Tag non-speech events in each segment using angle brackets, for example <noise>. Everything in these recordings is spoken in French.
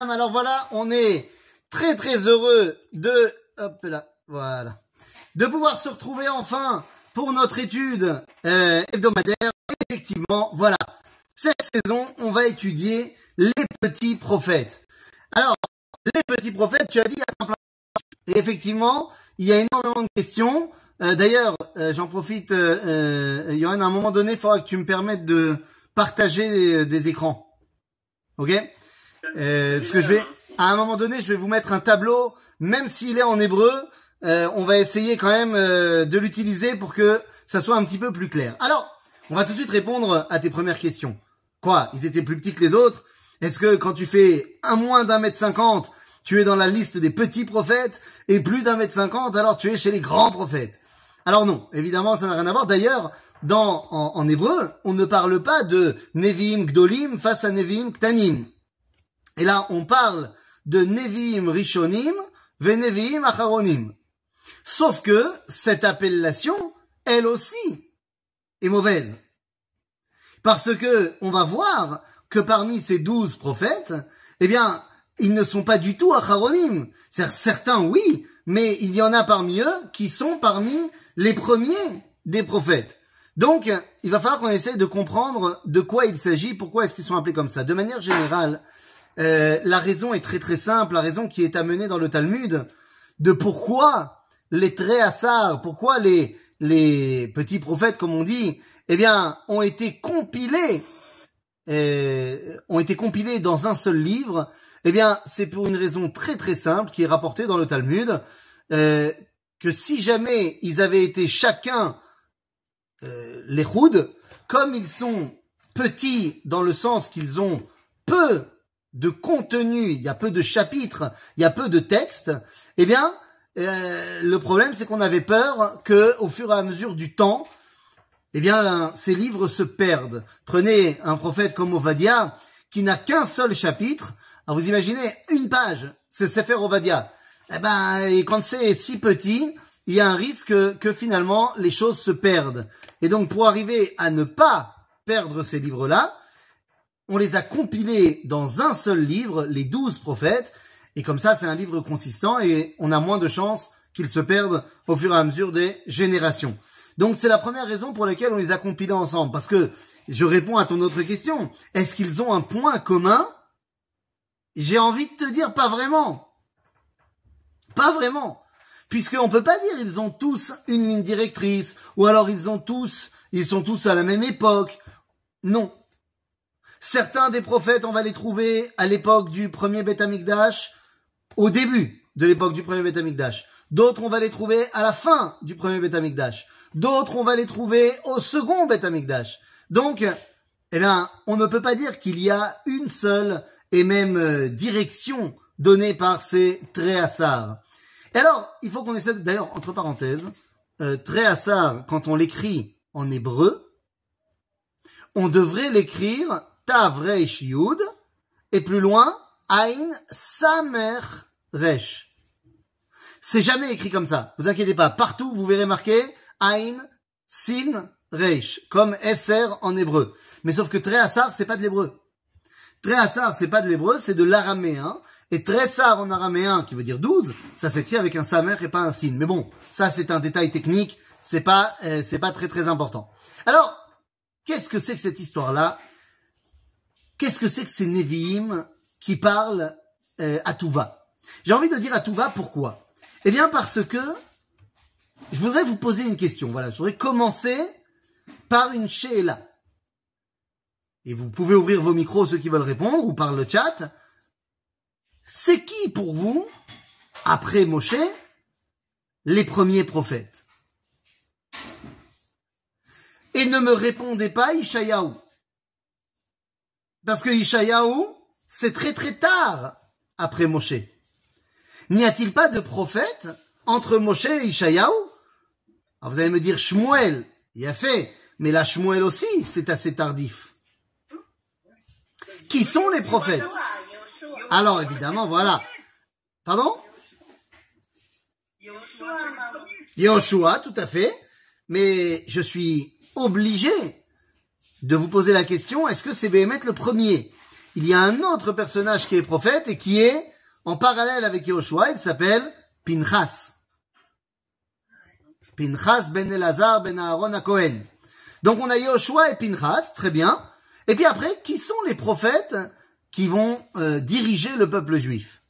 Alors voilà, on est très très heureux de, hop là, voilà, de pouvoir se retrouver enfin pour notre étude euh, hebdomadaire. Effectivement, voilà, cette saison, on va étudier les petits prophètes. Alors, les petits prophètes, tu as dit, et effectivement, il y a énormément de questions. Euh, d'ailleurs, euh, j'en profite, Johan, à un moment donné, il faudra que tu me permettes de partager des, écrans. Ok? Parce que je vais, à un moment donné, je vais vous mettre un tableau, même s'il est en hébreu, on va essayer quand même de l'utiliser pour que ça soit un petit peu plus clair. Alors, on va tout de suite répondre à tes premières questions. Quoi Ils étaient plus petits que les autres? Est-ce que quand tu fais un moins d'un mètre cinquante, tu es dans la liste des petits prophètes et plus d'un mètre cinquante, alors tu es chez les grands prophètes? Alors non, évidemment, ça n'a rien à voir. D'ailleurs, dans, en, hébreu, on ne parle pas de Nevim Gdolim face à Nevim Ktanim. Et là, on parle de Nevim Rishonim ve Nevim Acharonim. Sauf que cette appellation, elle aussi, est mauvaise. Parce que on va voir que parmi ces douze prophètes, eh bien, ils ne sont pas du tout acharonim. Certains, oui, mais il y en a parmi eux qui sont parmi les premiers des prophètes. Donc, il va falloir qu'on essaie de comprendre de quoi il s'agit, pourquoi est-ce qu'ils sont appelés comme ça. De manière générale, euh, la raison est très très simple, la raison qui est amenée dans le Talmud de pourquoi les Tréhassar, pourquoi les, les petits prophètes, comme on dit, eh bien, ont été compilés, euh, ont été compilés dans un seul livre, eh bien, c'est pour une raison très très simple qui est rapportée dans le Talmud, euh, que si jamais ils avaient été chacun euh, les Houd, comme ils sont petits dans le sens qu'ils ont peu de contenu, il y a peu de chapitres, il y a peu de textes, eh bien, euh, le problème c'est qu'on avait peur que, au fur et à mesure du temps, eh bien, ces livres se perdent. Prenez un prophète comme Ovadia, qui n'a qu'un seul chapitre. Alors vous imaginez, une page, c'est Sefer Ovadia. Eh ben, et quand c'est si petit, il y a un risque que, finalement les choses se perdent. Et donc pour arriver à ne pas perdre ces livres-là, on les a compilés dans un seul livre, les douze prophètes, et comme ça c'est un livre consistant et on a moins de chances qu'ils se perdent au fur et à mesure des générations. Donc c'est la première raison pour laquelle on les a compilés ensemble. Parce que je réponds à ton autre question. Est-ce qu'ils ont un point commun? J'ai envie de te dire pas vraiment. Pas vraiment. Puisqu'on peut pas dire ils ont tous une ligne directrice, ou alors ils ont tous, ils sont tous à la même époque. Non. Certains des prophètes, on va les trouver à l'époque du premier Beth au début de l'époque du premier Beth. D'autres, on va les trouver à la fin du premier Beth. D'autres, on va les trouver au second Beth. Donc, eh bien, on ne peut pas dire qu'il y a une seule et même euh, direction donnée par ces Tréhassar. Et alors, il faut qu'on essaie, d'ailleurs, entre parenthèses, euh, quand on l'écrit en hébreu, on devrait l'écrire Tav et plus loin, Ain Samer Resh. C'est jamais écrit comme ça. Vous inquiétez pas. Partout, vous verrez marqué Ain, Sin, Reish, comme SR en hébreu. Mais sauf que Tréhassar, c'est pas de l'hébreu. Tréhassar, c'est pas de l'hébreu, c'est de l'araméen. Et Trésar en araméen, qui veut dire 12, ça s'écrit avec un samer et pas un sin. Mais bon, ça c'est un détail technique, c'est pas, euh, c'est pas très très important. Alors, qu'est-ce que c'est que cette histoire-là? Qu'est-ce que c'est que ces Nevi'im qui parlent euh, à tout va J'ai envie de dire à tout va pourquoi Eh bien parce que je voudrais vous poser une question. Voilà, je voudrais commencer par une she'ela. Et vous pouvez ouvrir vos micros ceux qui veulent répondre ou par le chat. C'est qui pour vous, après Moshe, les premiers prophètes? Et ne me répondez pas Ishayahu. Parce que Ishayahu, c'est très très tard après Moshe. N'y a-t-il pas de prophète entre Moshe et Ishayahu? Alors vous allez me dire Shmuel, il a fait, mais la Shmuel aussi, c'est assez tardif. Qui sont les prophètes? Alors évidemment, voilà. Pardon? Yoshua, tout à fait. Mais je suis obligé de vous poser la question, est-ce que c'est Béhémet le premier? Il y a un autre personnage qui est prophète et qui est en parallèle avec Yoshua, il s'appelle Pinchas. Pinchas ben Elazar ben Aaron à Cohen. Donc on a Yoshua et Pinchas, très bien. Et puis après, qui sont les prophètes qui vont euh, diriger le peuple juif?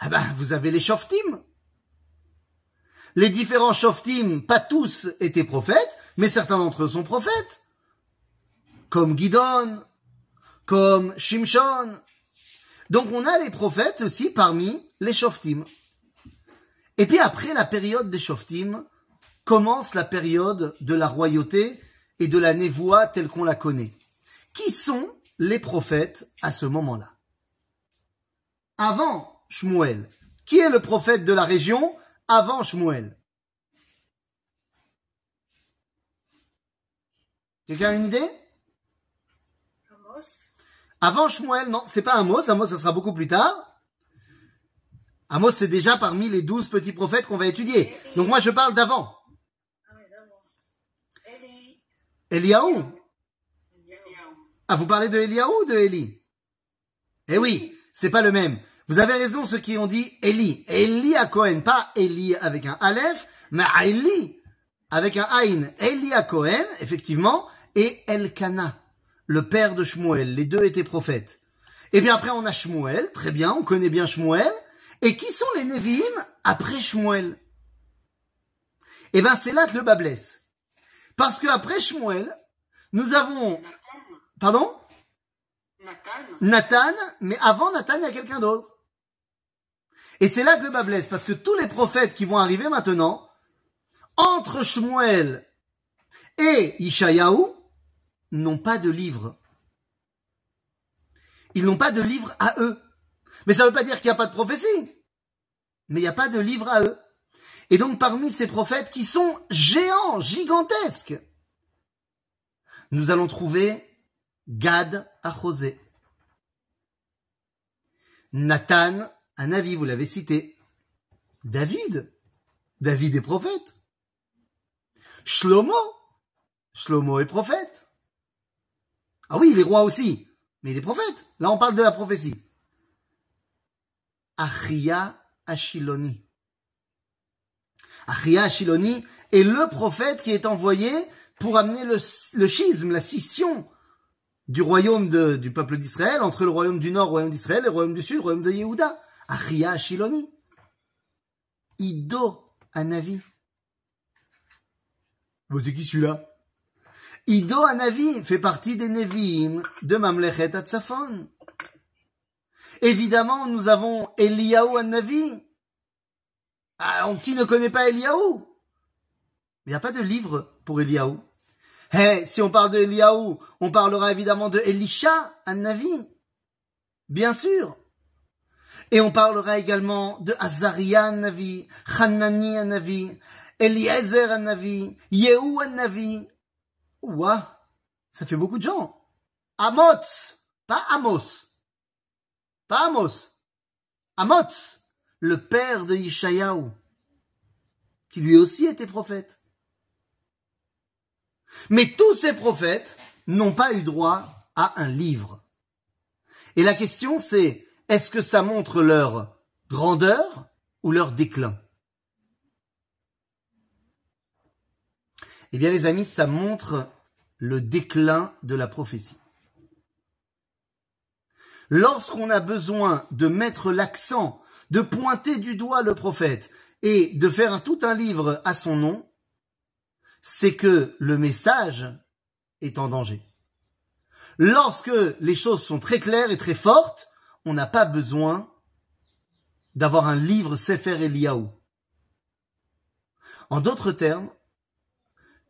Ah ben, vous avez les Shoftim. Les différents Shoftim, pas tous étaient prophètes, mais certains d'entre eux sont prophètes. Comme Gidon, comme Shimshon. Donc on a les prophètes aussi parmi les Shoftim. Et puis après la période des Shoftim, commence la période de la royauté et de la névoie telle qu'on la connaît. Qui sont les prophètes à ce moment-là? Avant Shmuel, qui est le prophète de la région avant Shmuel? Quelqu'un a une idée? Avant Shmuel, non, c'est pas Amos, Amos ça sera beaucoup plus tard. Amos c'est déjà parmi les douze petits prophètes qu'on va étudier. Donc moi je parle d'avant. Eliaou. Ah, vous parlez de Eliaou ou de Eli Eh oui, c'est pas le même. Vous avez raison, ceux qui ont dit Eli. Eli à Cohen, pas Eli avec un Aleph, mais Eli avec un Aïn. Eli à Cohen, effectivement, et Elkana, le père de Shmuel. Les deux étaient prophètes. Et bien après, on a Shmuel, très bien, on connaît bien Shmuel. Et qui sont les Nevi'im après Shmuel? Eh ben, c'est là que le bas blesse. Parce que après Shmuel, nous avons... Pardon? Nathan. Nathan, mais avant Nathan, il y a quelqu'un d'autre. Et c'est là que le bas blesse, parce que tous les prophètes qui vont arriver maintenant, entre Shmuel et Ishayahu, n'ont pas de livre. Ils n'ont pas de livre à eux. Mais ça ne veut pas dire qu'il n'y a pas de prophétie. Mais il n'y a pas de livre à eux. Et donc parmi ces prophètes qui sont géants, gigantesques, nous allons trouver Gad à José. Nathan, un avis, vous l'avez cité. David, David est prophète. Shlomo, Shlomo est prophète. Ah oui, il est roi aussi, mais il est prophète. Là, on parle de la prophétie. Achia Ashiloni. Achia Ashiloni est le prophète qui est envoyé pour amener le, schisme, la scission du royaume du peuple d'Israël entre le royaume du nord, le royaume d'Israël, et le royaume du sud, le royaume de Yehuda. Achia Ashiloni. Ido Anavi. C'est qui celui-là? Ido Anavi fait partie des Nevi'im de Mamlechet Atzafon. Évidemment, nous avons Eliyahu Anavi. Ah, qui ne connaît pas Eliyahu? Il n'y a pas de livre pour Eliyahu. Eh, si on parle de Eliyahu, on parlera évidemment de Elisha Anavi. Bien sûr. Et on parlera également de Azaria Navi, Hanani Navi, Eliezer Navi, Yehu Navi. Ouah, ça fait beaucoup de gens. Amot, pas Amos. Pas Amos. Amot, le père de Ishayahu, qui lui aussi était prophète. Mais tous ces prophètes n'ont pas eu droit à un livre. Et la question c'est, est-ce que ça montre leur grandeur ou leur déclin? Eh bien les amis, ça montre le déclin de la prophétie. Lorsqu'on a besoin de mettre l'accent, de pointer du doigt le prophète et de faire tout un livre à son nom, c'est que le message est en danger. Lorsque les choses sont très claires et très fortes, on n'a pas besoin d'avoir un livre Sefer Eliyahu. En d'autres termes,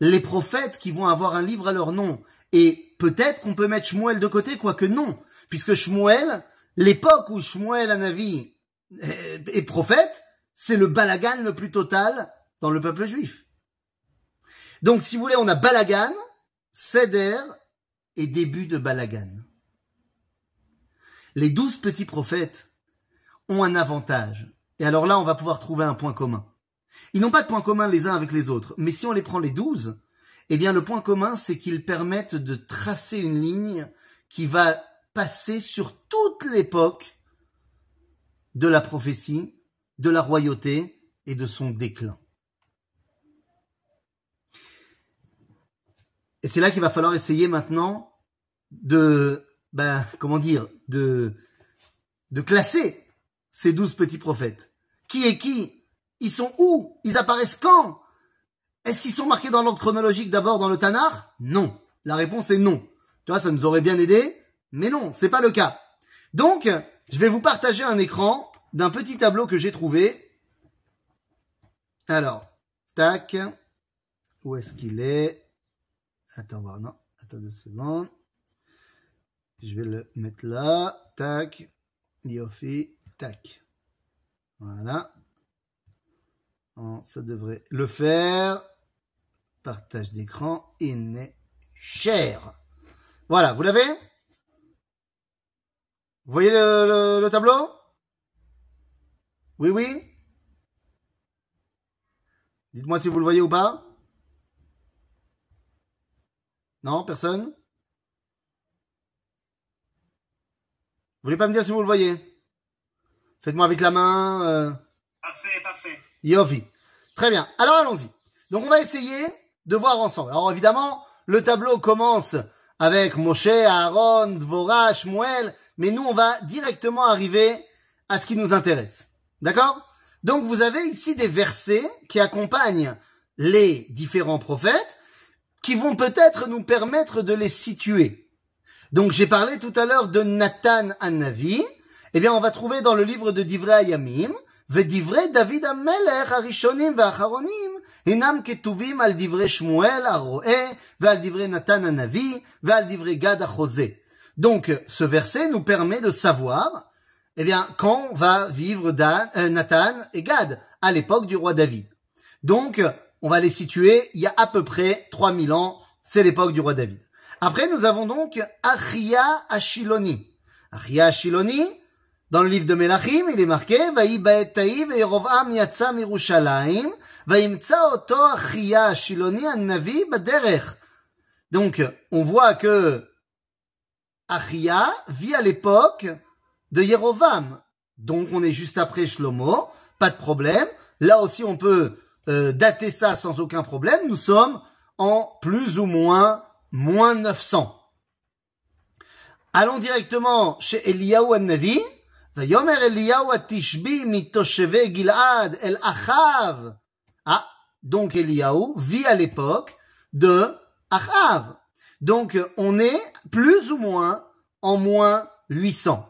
les prophètes qui vont avoir un livre à leur nom, et peut-être qu'on peut mettre Shmuel de côté, quoique non, puisque Shmuel, l'époque où Shmuel Anavi est prophète, c'est le balagan le plus total dans le peuple juif. Donc, si vous voulez, on a balagan, seder et début de balagan. Les douze petits prophètes ont un avantage. Et alors là, on va pouvoir trouver un point commun. Ils n'ont pas de point commun les uns avec les autres, mais si on les prend les douze, eh bien le point commun, c'est qu'ils permettent de tracer une ligne qui va passer sur toute l'époque de la prophétie, de la royauté et de son déclin. Et c'est là qu'il va falloir essayer maintenant de, ben, comment dire, de, de classer ces douze petits prophètes. Qui est qui Ils sont où? Ils apparaissent quand? Est-ce qu'ils sont marqués dans l'ordre chronologique d'abord dans le Tanar Non. La réponse est non. Tu vois, ça nous aurait bien aidé, mais non, c'est pas le cas. Donc, je vais vous partager un écran d'un petit tableau que j'ai trouvé. Alors, tac. Où est-ce qu'il est? Attends, non. Attends deux secondes. Je vais le mettre là. Tac. Yofi. Tac. Voilà. Bon, ça devrait le faire. Partage d'écran. Il est cher. Voilà, vous l'avez? Vous voyez le tableau? Oui, oui? Dites-moi si vous le voyez ou pas. Non, personne? Vous voulez pas me dire si vous le voyez? Faites-moi avec la main. euh, Parfait, parfait. Yofi. Très bien. Alors allons-y. Donc on va essayer de voir ensemble. Alors évidemment, le tableau commence avec Moshe, Aaron, Dvorah, Shmuel, mais nous on va directement arriver à ce qui nous intéresse. D'accord? Donc vous avez ici des versets qui accompagnent les différents prophètes qui vont peut-être nous permettre de les situer. Donc j'ai parlé tout à l'heure de Nathan Hanavi. Eh bien, on va trouver dans le livre de Divrei Ayamim, ודברי דוד המלך הראשונים והאחרונים הינם כתובים על דברי שמואל הרועה ועל דברי נתן הנביא ועל דברי גד החוזה. Donc, ce verset nous permet de savoir, eh bien, quand va vivre Dan, euh, Nathan et Gad à l'époque du roi David. Donc, on va les situer il y a à peu près 3000 ans, c'est l'époque du roi David. Après, nous avons donc Achia Ashiloni. Achia Ashiloni, dans le livre de Melachim, il est marqué. Donc, on voit que Achia vit à l'époque de Yerovam. Donc, on est juste après Shlomo, pas de problème. Là aussi, on peut euh, dater ça sans aucun problème. Nous sommes en plus ou moins moins 900. Allons directement chez Eliyahu Navi. ויאמר אליהו התשבי מתושבי גלעד אל אחיו. Ah, donc Eliyahu vit à l'époque de Achav. Donc on est plus ou moins en moins 800.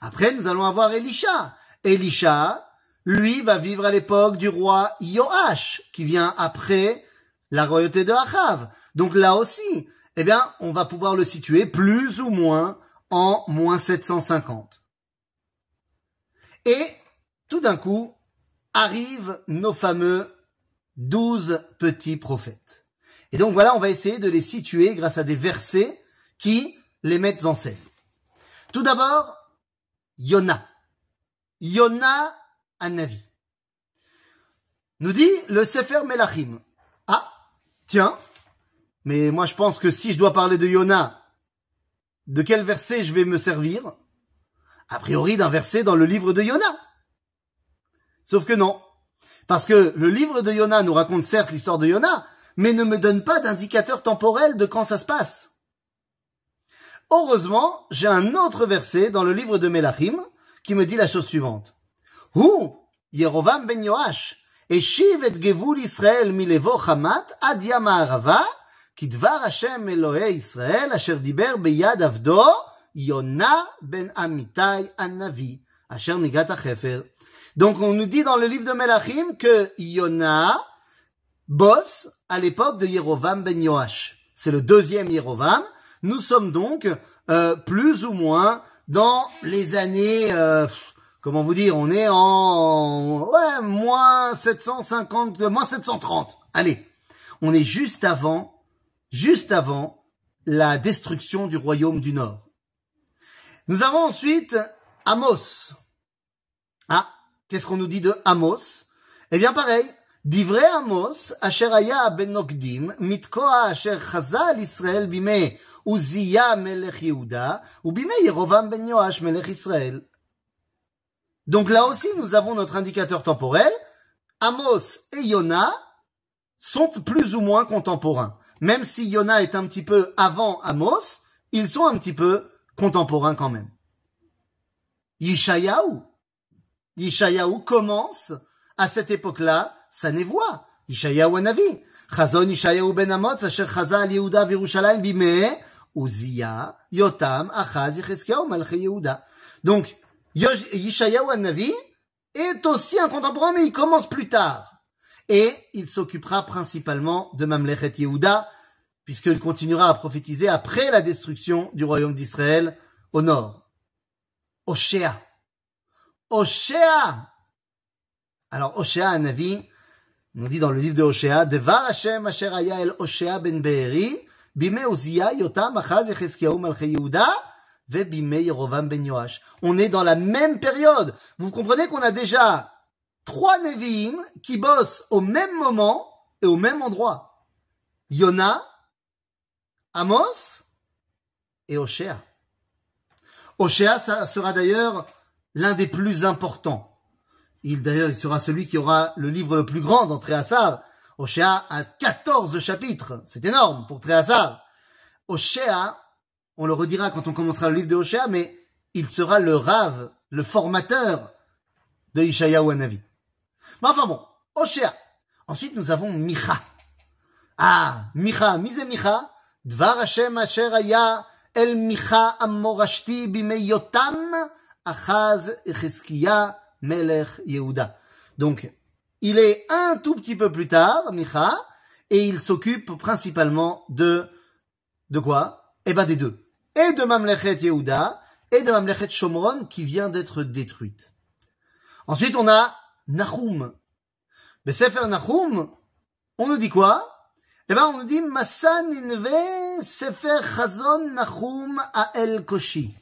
Après, nous allons avoir Elisha. Elisha, lui, va vivre à l'époque du roi Joach, qui vient après la royauté de Achav. Donc là aussi, eh bien, on va pouvoir le situer plus ou moins en moins 750. Et tout d'un coup, arrivent nos fameux douze petits prophètes. Et donc voilà, on va essayer de les situer grâce à des versets qui les mettent en scène. Tout d'abord, Yona. Yona Anavi. Nous dit le Sefer Melachim. Ah, tiens, mais moi je pense que si je dois parler de Yona, de quel verset je vais me servir? a priori d'un verset dans le livre de Yona. Sauf que non. Parce que le livre de Yona nous raconte certes l'histoire de Yona, mais ne me donne pas d'indicateur temporel de quand ça se passe. Heureusement, j'ai un autre verset dans le livre de Melachim qui me dit la chose suivante. Yerovam ben Yoash, Eshiv et Gevul Israël milevo Hamat Arava, Hashem Israël, Asher Diber beyad Avdo, Yona ben Amitai Anavi, Asher Migat Donc on nous dit dans le livre de Melachim que Yona bosse à l'époque de Yerovam ben Yoash. C'est le deuxième Yerovam. Nous sommes donc euh, plus ou moins dans les années, euh, comment vous dire, on est en ouais, moins 750, euh, moins 730. Allez, on est juste avant, juste avant la destruction du royaume du Nord. Nous avons ensuite Amos. Ah, qu'est-ce qu'on nous dit de Amos? Eh bien, pareil. Divré Amos, Asheraya ben Nokdim, mitkoa asher chaza l'Israël bime Uzia melech Yehuda, ou bime Yerovam ben Yoash melech Israël. Donc là aussi, nous avons notre indicateur temporel. Amos et Yona sont plus ou moins contemporains. Même si Yona est un petit peu avant Amos, ils sont un petit peu contemporains quand même. Yishayahu. Yishayahu commence à cette époque-là sa névoie. Yishayahu Navi. Chazon Yishayahu ben Amotz, asher chaza al Yehuda v'Yerushalayim bimeh, Uzia, Yotam, Achaz, Yecheskiahu, Malchei Yehuda. Donc, Yishayahu Navi est aussi un contemporain, mais il commence plus tard. Et il s'occupera principalement de Mamlechet Yehuda, puisqu'il continuera à prophétiser après la destruction du royaume d'Israël au nord. Oshéa. Oshéa Alors, Oshéa, un avis, on dit dans le livre de Oshéa, Devar Hashem asher el ben Be'eri, bime Yotam, Achaz, Yehuda, ve bime Yerovam ben Yoash. On est dans la même période. Vous comprenez qu'on a déjà trois Nevi'im qui bossent au même moment et au même endroit. Yona, Amos et Oshéa. Oshéa sera d'ailleurs l'un des plus importants. Il sera celui qui aura le livre le plus grand dans Tréhassar. Oshéa a 14 chapitres. C'est énorme pour Tréhassar. Oshéa, on le redira quand on commencera le livre de Oshéa, mais il sera le rave, le formateur de Ishayahu Hanavi. Mais enfin bon, Oshéa. Ensuite, nous avons Micha. Ah, Micha, mise Micha, Yehuda. Donc, il est un tout petit peu plus tard, Micha, et il s'occupe principalement de, de quoi? Eh ben, des deux. Et de Mamlechet Yehuda, et de Mamlechet Shomron, qui vient d'être détruite. Ensuite, on a Nahum. Le Sefer Nahum, on nous dit quoi? Eh ben, on nous dit Sefer Chazon Nahum à El Koshi.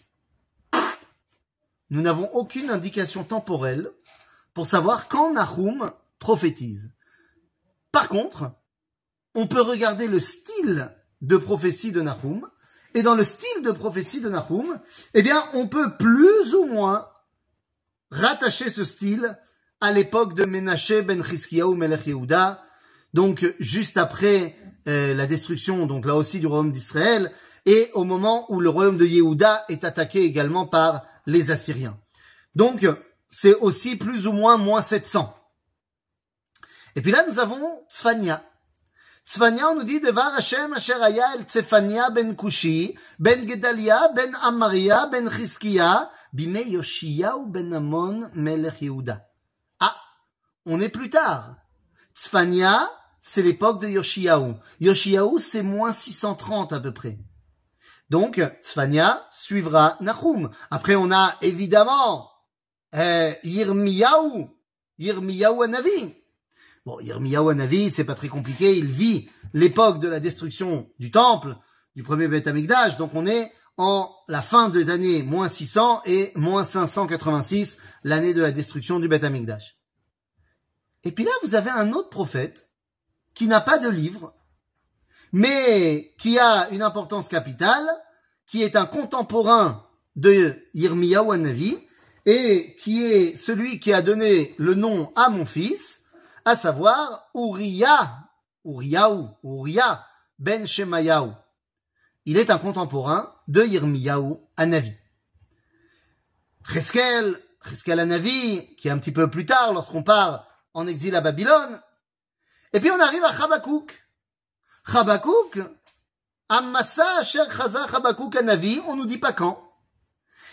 Nous n'avons aucune indication temporelle pour savoir quand Nahum prophétise. Par contre, on peut regarder le style de prophétie de Nahum, et dans le style de prophétie de Nahum, eh bien, on peut plus ou moins rattacher ce style à l'époque de Menaché ben Chizkiyahu Melech Yehuda, donc juste après euh, la destruction, donc là aussi du royaume d'Israël, et au moment où le royaume de Yehuda est attaqué également par les Assyriens. Donc c'est aussi plus ou moins moins 700. Et puis là nous avons Tzfania. Tzfania, on nous dit Devar Hashem asher haya el Tzefania ben Kushi, ben Gedalia, ben Amaria, ben Chizkiya, bime Yoshiyahu ben Amon melech Yehuda. Ah, on est plus tard. Tzfania, c'est l'époque de Yoshiyahu. Yoshiyahu, c'est moins 630 à peu près. Donc, Tzfania suivra Nahum. Après, on a évidemment euh, Yirmiyahu, Yirmiyahu Anavi. Bon, Yirmiyahu Anavi, c'est pas très compliqué. Il vit l'époque de la destruction du temple, du premier Beth Amikdash. Donc, on est en la fin de l'année moins 600 et moins 586, l'année de la destruction du Beth Amikdash. Et puis là, vous avez un autre prophète qui n'a pas de livre, mais qui a une importance capitale, qui est un contemporain de Yirmiyahu Hanavi, et qui est celui qui a donné le nom à mon fils, à savoir Uriah, Uriyahu, Uriah ben Shemayahu. Il est un contemporain de Yirmiyahu Hanavi. Cheskel, Cheskel Hanavi, qui est un petit peu plus tard lorsqu'on part en exil à Babylone. Et puis on arrive à Chabakouk. Chabakouk, Amasa Asher Hanavi, on nous dit pas quand.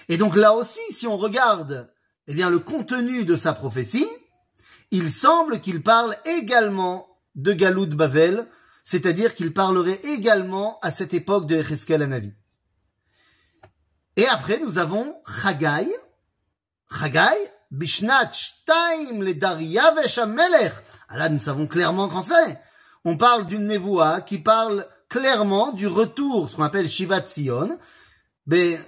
Et donc là aussi, si on regarde, eh bien, le contenu de sa prophétie, il semble qu'il parle également de Galout Bavel, c'est-à-dire qu'il parlerait également à cette époque de Echeskel Hanavi. Et après, nous avons Chagai. Chagai, Bishnat Shtaim le Dariavesh Amelech. Ah là, nous savons clairement quand c'est. On parle d'une névoie qui parle clairement du retour, ce qu'on appelle Shivat Sion, mais,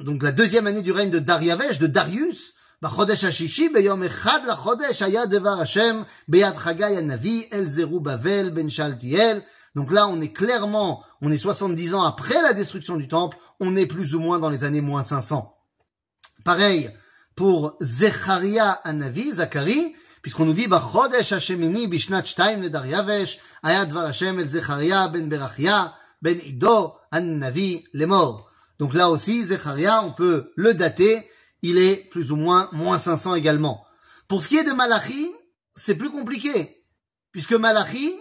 donc la deuxième année du règne de Dariavesh, de Darius, בחודש השישי ביום אחד לחודש היה דבר השם ביד חגי הנביא אל זרובבל בן שאלתיאל. Donc là, on est clairement, on est 70 ans après la destruction du temple, on est plus ou moins dans les années moins 500. Pareil pour Zecharia Anavi, Zacharie, puisqu'on nous dit, Chodesh Hashemini bishnat shtaim le Daryavesh, ayat dvar Hashem el Zecharia ben Berachia, ben Ido, Anavi, les morts. Donc là aussi, Zecharia, on peut le dater, il est plus ou moins moins 500 également. Pour ce qui est de Malachi, c'est plus compliqué, puisque Malachi,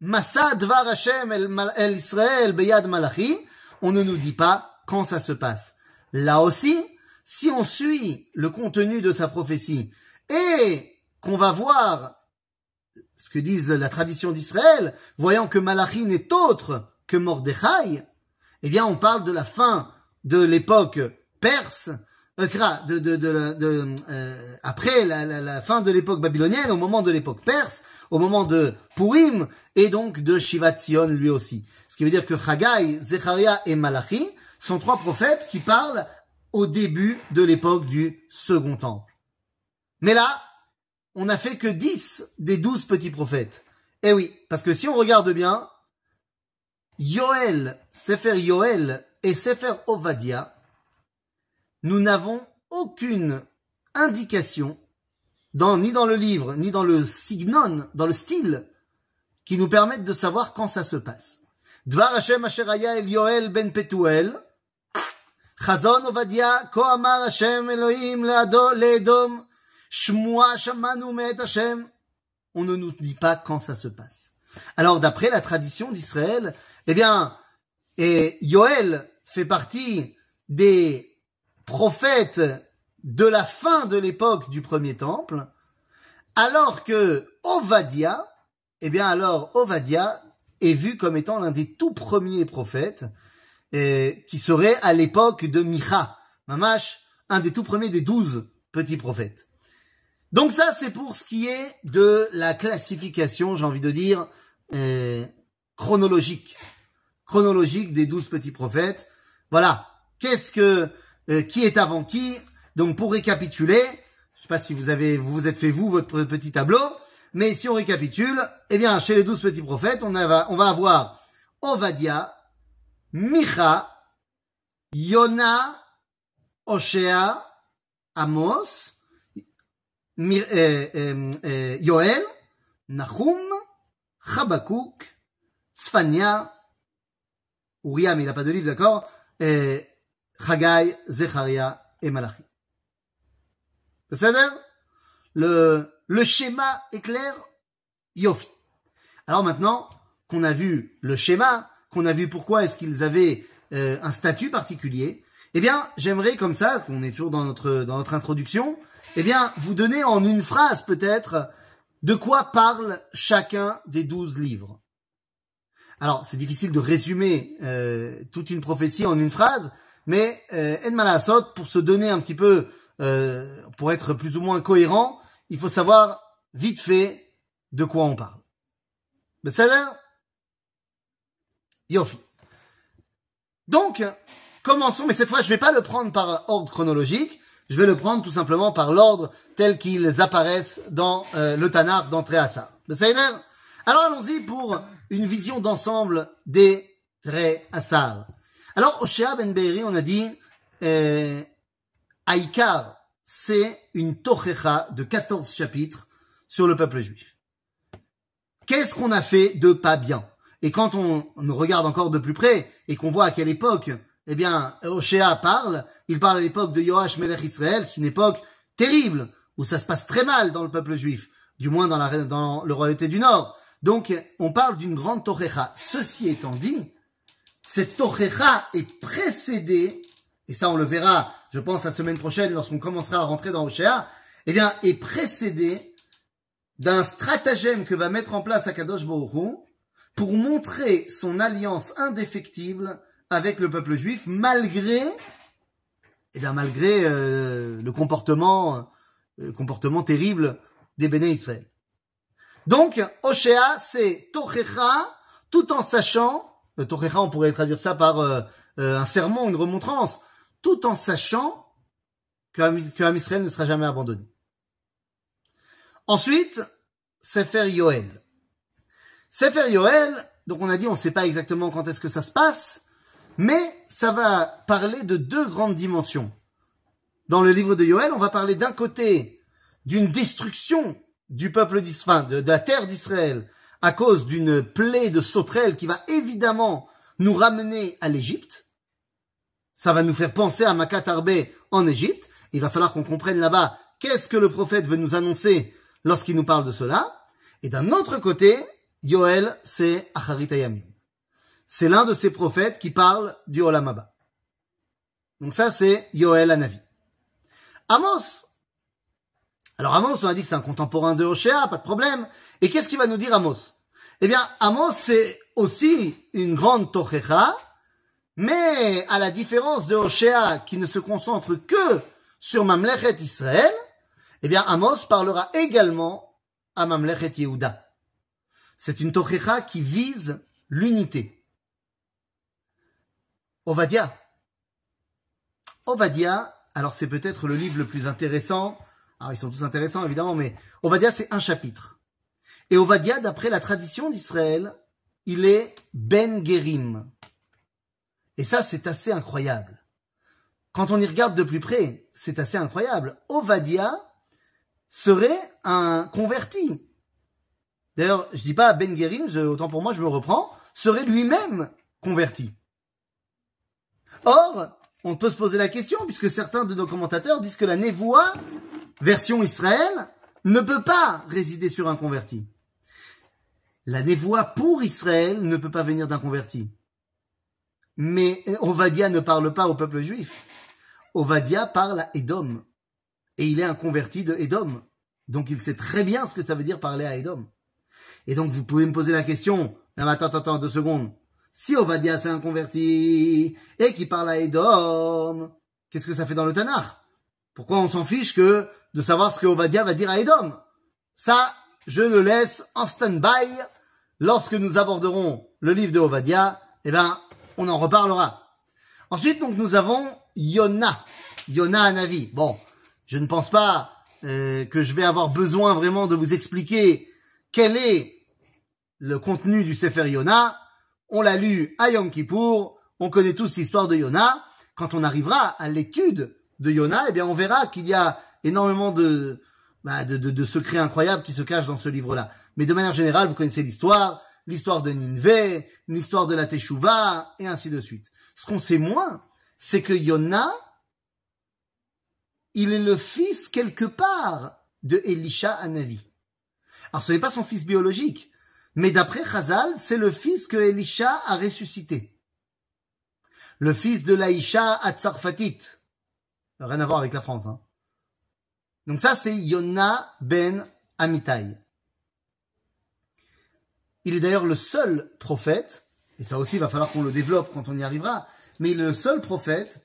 Massa dvar Hashem el Israël beyad Malachi, on ne nous dit pas quand ça se passe. Là aussi, si on suit le contenu de sa prophétie et qu'on va voir ce que disent la tradition d'Israël, voyant que Malachi n'est autre que Mordechai, eh bien on parle de la fin de l'époque perse, euh, de, de, de, euh, après la, la, fin de l'époque babylonienne, au moment de l'époque perse, au moment de Purim, et donc de Shivat lui aussi. Ce qui veut dire que Chagai, Zecharia et Malachi sont trois prophètes qui parlent au début de l'époque du second temple. Mais là, on n'a fait que 10 des 12 petits prophètes. Eh oui, parce que si on regarde bien, Yoel, Sefer Yoel et Sefer Ovadia, nous n'avons aucune indication, ni dans le livre, ni dans le signon, dans le style, qui nous permettent de savoir quand ça se passe. Dvar Hashem Asher El Yoel Ben Petuel, Chazon Ovadia, Koamar Hashem Elohim Shmoa Hashem. On ne nous dit pas quand ça se passe. Alors, d'après la tradition d'Israël, eh bien, et Yoel fait partie des prophètes de la fin de l'époque du premier temple, alors que Ovadia, eh bien alors Ovadia est vu comme étant l'un des tout premiers prophètes, eh, qui serait à l'époque de Micha, Mamash, un des tout premiers des douze petits prophètes. Donc ça, c'est pour ce qui est de la classification, j'ai envie de dire, euh, chronologique. Chronologique des douze petits prophètes. Voilà. Qu'est-ce que, euh, qui est avant qui? Donc pour récapituler, je sais pas si vous avez, vous vous êtes fait vous votre petit tableau, mais si on récapitule, eh bien, chez les douze petits prophètes, on, on va avoir Ovadia, Micha, Yona, Oshea, Amos, Yoel, Nahum, Chabakuk, Tzfania, Uriah, mais il n'a pas de livre, d'accord? Chagai, Zecharia et Malachi. C'est-à-dire, le schéma est clair Yofi. Alors maintenant qu'on a vu le schéma, qu'on a vu pourquoi est-ce qu'ils avaient euh, un statut particulier, eh bien, j'aimerais comme ça, qu'on est toujours dans notre dans notre introduction, eh bien, vous donner en une phrase peut-être de quoi parle chacun des douze livres. Alors, c'est difficile de résumer euh, toute une prophétie en une phrase, mais euh, pour se donner un petit peu, euh, pour être plus ou moins cohérent, il faut savoir vite fait de quoi on parle. Yofi. Donc, commençons, mais cette fois, je vais pas le prendre par ordre chronologique, je vais le prendre tout simplement par l'ordre tel qu'ils apparaissent dans euh, le Tanakh d'entrée à ça. Alors allons-y pour une vision d'ensemble des traits Assar. Alors, Oshea Ben Be'eri, on a dit, euh, c'est une Tochecha de 14 chapitres sur le peuple juif. Qu'est-ce qu'on a fait de pas bien? Et quand on, regarde encore de plus près et qu'on voit à quelle époque, eh bien, Oshéa parle, il parle à l'époque de Yoash Melech Israël, c'est une époque terrible, où ça se passe très mal dans le peuple juif, du moins dans, la, dans le royauté du Nord. Donc, on parle d'une grande Tochecha. Ceci étant dit, cette Tochecha est précédée, et ça on le verra, je pense, la semaine prochaine, lorsqu'on commencera à rentrer dans Oshéa, eh bien, est précédée d'un stratagème que va mettre en place Akadosh Baruch pour montrer son alliance indéfectible avec le peuple juif malgré eh bien malgré euh, le comportement le comportement terrible des béné Israël. Donc Oshéa c'est Tochecha tout en sachant euh, on pourrait traduire ça par euh, un sermon une remontrance tout en sachant Am- que Israël ne sera jamais abandonné. Ensuite, Sefer Yoel. Sefer Yoel, donc on a dit on ne sait pas exactement quand est-ce que ça se passe, mais ça va parler de deux grandes dimensions. Dans le livre de Yoel, on va parler d'un côté d'une destruction du peuple d'Israël, de, de la terre d'Israël, à cause d'une plaie de sauterelles qui va évidemment nous ramener à l'Égypte. Ça va nous faire penser à Makat Arbe en Égypte. Il va falloir qu'on comprenne là-bas qu'est-ce que le prophète veut nous annoncer lorsqu'il nous parle de cela. Et d'un autre côté, Yoel, c'est Acharit Hayamim. C'est l'un de ces prophètes qui parle du Olam Haba. Donc ça, c'est Yoel Hanavi. Amos. Alors Amos, on a dit que c'est un contemporain de Hoshea, pas de problème. Et qu'est-ce qu'il va nous dire Amos? Eh bien, Amos, c'est aussi une grande Tochecha, mais à la différence de Hoshea qui ne se concentre que sur Mamlechet Israël, eh bien Amos parlera également à Mamlechet Yehuda. C'est une Tochecha qui vise l'unité. Ovadia. Ovadia, alors c'est peut-être le livre le plus intéressant. Alors ils sont tous intéressants évidemment, mais Ovadia c'est un chapitre. Et Ovadia, d'après la tradition d'Israël, il est Ben Gerim. Et ça c'est assez incroyable. Quand on y regarde de plus près, c'est assez incroyable. Ovadia serait un converti. D'ailleurs, je dis pas Ben Gerim, autant pour moi je me reprends, serait lui-même converti. Or, on peut se poser la question, puisque certains de nos commentateurs disent que la névoie, version Israël, ne peut pas résider sur un converti. La névoie pour Israël ne peut pas venir d'un converti. Mais Ovadia ne parle pas au peuple juif. Ovadia parle à Édom. Et il est un converti de Édom. Donc il sait très bien ce que ça veut dire parler à Édom. Et donc vous pouvez me poser la question, non attends, attends, deux secondes. Si Ovadia c'est un converti et qui parle à Edom, qu'est-ce que ça fait dans le Tanakh? Pourquoi on s'en fiche que de savoir ce que Ovadia va dire à Edom? Ça, je le laisse en stand-by. Lorsque nous aborderons le livre de Ovadia, eh ben, on en reparlera. Ensuite, donc, nous avons Yona. Yona Anavi. Bon, je ne pense pas euh, que je vais avoir besoin vraiment de vous expliquer quel est le contenu du Sefer Yona. On l'a lu à Yom Kippour, on connaît tous l'histoire de Yona. Quand on arrivera à l'étude de Yona, eh bien, on verra qu'il y a énormément de, bah, de, secrets incroyables qui se cachent dans ce livre-là. Mais de manière générale, vous connaissez l'histoire, l'histoire de Nineveh, l'histoire de la Teshuvah, et ainsi de suite. Ce qu'on sait moins, c'est que Yona, il est le fils quelque part de Elisha Hanavi. Alors ce n'est pas son fils biologique, mais d'après Chazal, c'est le fils que Elisha a ressuscité. Le fils de Laïcha Atzarfatit. Rien à voir avec la France. Hein. Donc ça, c'est Yona ben Amitai. Il est d'ailleurs le seul prophète, et ça aussi va falloir qu'on le développe quand on y arrivera, mais il est le seul prophète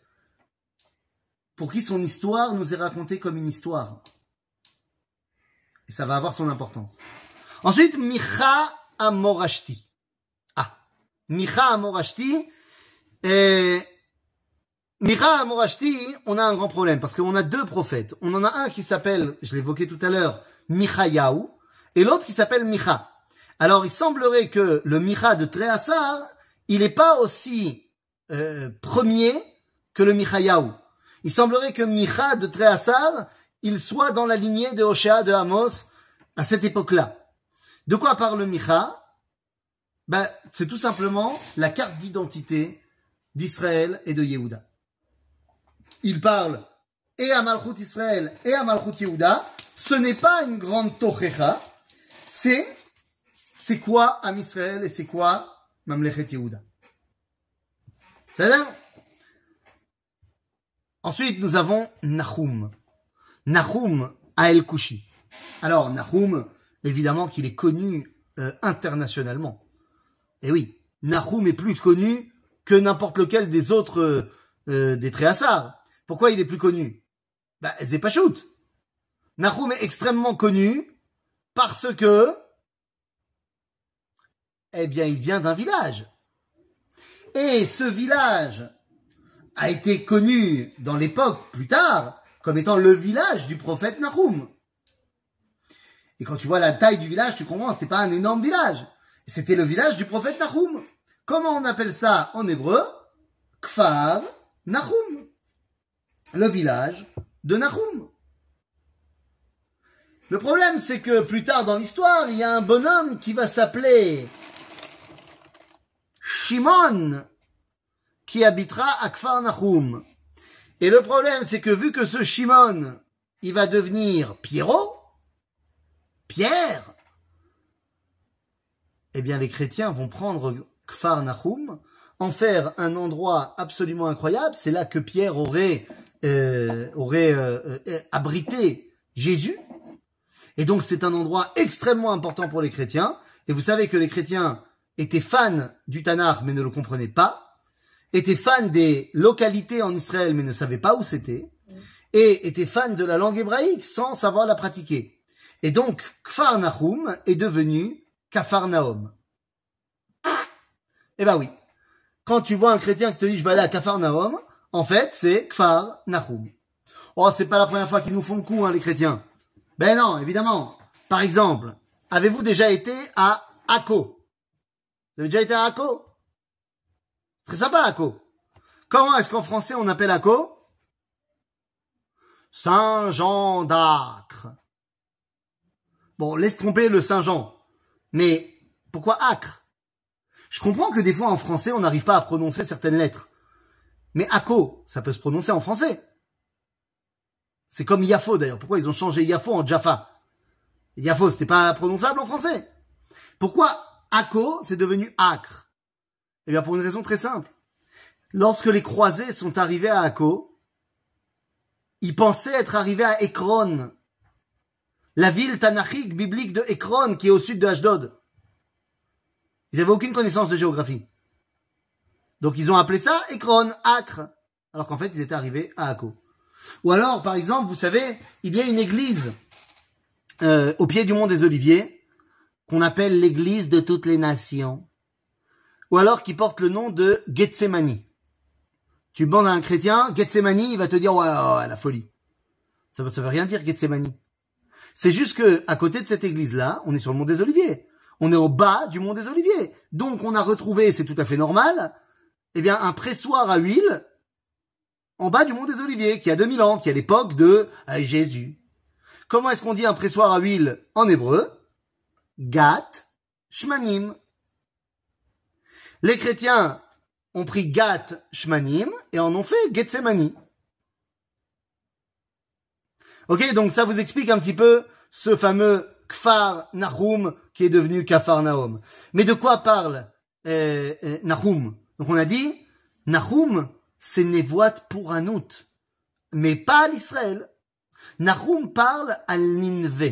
pour qui son histoire nous est racontée comme une histoire. Et ça va avoir son importance. Ensuite, Micha Amorashti. Ah, Micha Amorashti. Micha Amorashti, on a un grand problème parce qu'on a deux prophètes. On en a un qui s'appelle, je l'évoquais tout à l'heure, Michayahu, et l'autre qui s'appelle Micha. Alors, il semblerait que le Micha de Tréhassar, il n'est pas aussi euh, premier que le Michayahu. Il semblerait que Micha de Tréhassar, il soit dans la lignée de Hoshea de Amos à cette époque-là. De quoi parle Micha? Ben, C'est tout simplement la carte d'identité d'Israël et de Yehuda. Il parle et à Malchut Israël et à Malchut Yehuda. Ce n'est pas une grande tochecha, c'est c'est quoi Am Israël et c'est quoi Mamlechet Yehuda? C'est là Ensuite, nous avons Nahum. Nahum à El Kushi. Alors, Nahum, évidemment qu'il est connu euh, internationalement. Et oui, Nahum est plus connu que n'importe lequel des autres euh, des Tréhassars. Pourquoi il est plus connu? Bah, Zepachut. Nahum est extrêmement connu parce que, eh bien, il vient d'un village. Et ce village a été connu dans l'époque plus tard comme étant le village du prophète Nahum. Et quand tu vois la taille du village, tu comprends, c'était pas un énorme village. C'était le village du prophète Nahum. Comment on appelle ça en hébreu? Kfar Nahum. Le village de Nahum. Le problème, c'est que plus tard dans l'histoire, il y a un bonhomme qui va s'appeler Shimon, qui habitera à Kfar Nahum. Et le problème, c'est que vu que ce Shimon, il va devenir Pierrot, Pierre, eh bien les chrétiens vont prendre Kfar Nahum, en faire un endroit absolument incroyable. C'est là que Pierre aurait, euh, euh, euh, abrité Jésus. Et donc c'est un endroit extrêmement important pour les chrétiens. Et vous savez que les chrétiens étaient fans du Tanakh mais ne le comprenaient pas, étaient fans des localités en Israël mais ne savaient pas où c'était, et étaient fans de la langue hébraïque sans savoir la pratiquer. Et donc Kfar Nahum est devenu Kafar Nahum. Eh ben oui. Quand tu vois un chrétien qui te dit je vais aller à Kafar Nahum, en fait c'est Kfar Nahum. Oh, c'est pas la première fois qu'ils nous font le coup, hein, les chrétiens. Ben non, évidemment. Par exemple, avez-vous déjà été à Akko? Vous avez déjà été à Akko? Très sympa, Akko. Comment est-ce qu'en français on appelle Akko? Saint-Jean d'Acre. Bon, laisse tromper le Saint-Jean. Mais pourquoi Acre? Je comprends que des fois en français on n'arrive pas à prononcer certaines lettres. Mais Akko, ça peut se prononcer en français. C'est comme Yafo d'ailleurs. Pourquoi ils ont changé Yafo en Jaffa? Yafo, c'était pas prononçable en français. Pourquoi Akko, c'est devenu Acre? Eh bien pour une raison très simple. Lorsque les croisés sont arrivés à Akko, ils pensaient être arrivés à Ekron, la ville tanachique biblique de Ekron qui est au sud de Ashdod. Ils n'avaient aucune connaissance de géographie. Donc ils ont appelé ça Ekron, Acre, alors qu'en fait ils étaient arrivés à Akko. Ou alors, par exemple, vous savez, il y a une église euh, au pied du mont des Oliviers qu'on appelle l'église de toutes les nations. Ou alors qui porte le nom de Gethsemane. Tu demandes à un chrétien, Gethsemane, il va te dire, ouais, ouais, la folie. Ça, ça veut rien dire, Gethsemane. C'est juste que, à côté de cette église-là, on est sur le mont des Oliviers. On est au bas du mont des Oliviers. Donc, on a retrouvé, c'est tout à fait normal, eh bien, un pressoir à huile en bas du mont des Oliviers, qui a 2000 ans, qui est l'époque de euh, Jésus. Comment est-ce qu'on dit un pressoir à huile en hébreu? Gat Shmanim. Les chrétiens ont pris Gat Shmanim et en ont fait Gethsemane. Ok, donc ça vous explique un petit peu ce fameux Kfar Nahum qui est devenu Kafar Nahum. Mais de quoi parle euh, euh, Nahum? Donc on a dit Nahum, c'est Nevoat pour autre, mais pas à l'Israël. Nahum parle à Ninve.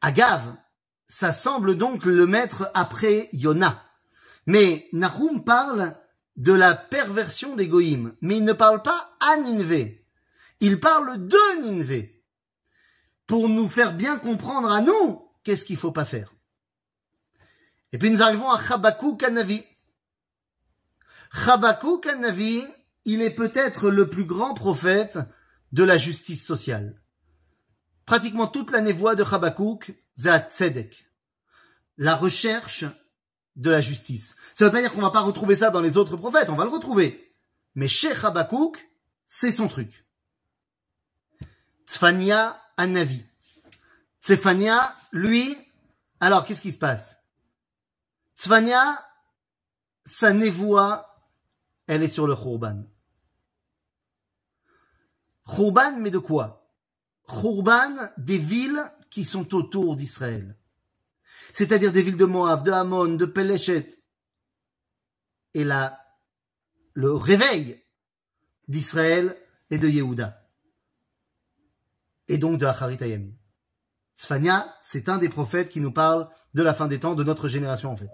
Agav, ça semble donc le mettre après Yona. Mais Nahum parle de la perversion des Goïm, mais il ne parle pas à Ninve. Il parle de Ninve. Pour nous faire bien comprendre à nous qu'est-ce qu'il faut pas faire. Et puis nous arrivons à Chabakou Kanavi. Chabakouk Navi, il est peut-être le plus grand prophète de la justice sociale. Pratiquement toute la névoie de Chabakouk, c'est Tzedek. La recherche de la justice. Ça veut pas dire qu'on va pas retrouver ça dans les autres prophètes, on va le retrouver. Mais chez Chabakouk, c'est son truc. Tzfania Anavi. Tzfania, lui, alors qu'est-ce qui se passe? Tzfania, sa névoie elle est sur le Khurban. Khurban, mais de quoi? Khurban des villes qui sont autour d'Israël. C'est-à-dire des villes de Moab, de Hamon, de Peleshet. Et là, le réveil d'Israël et de Yehuda. Et donc de Acharit Ayami. Sfania, c'est un des prophètes qui nous parle de la fin des temps, de notre génération en fait.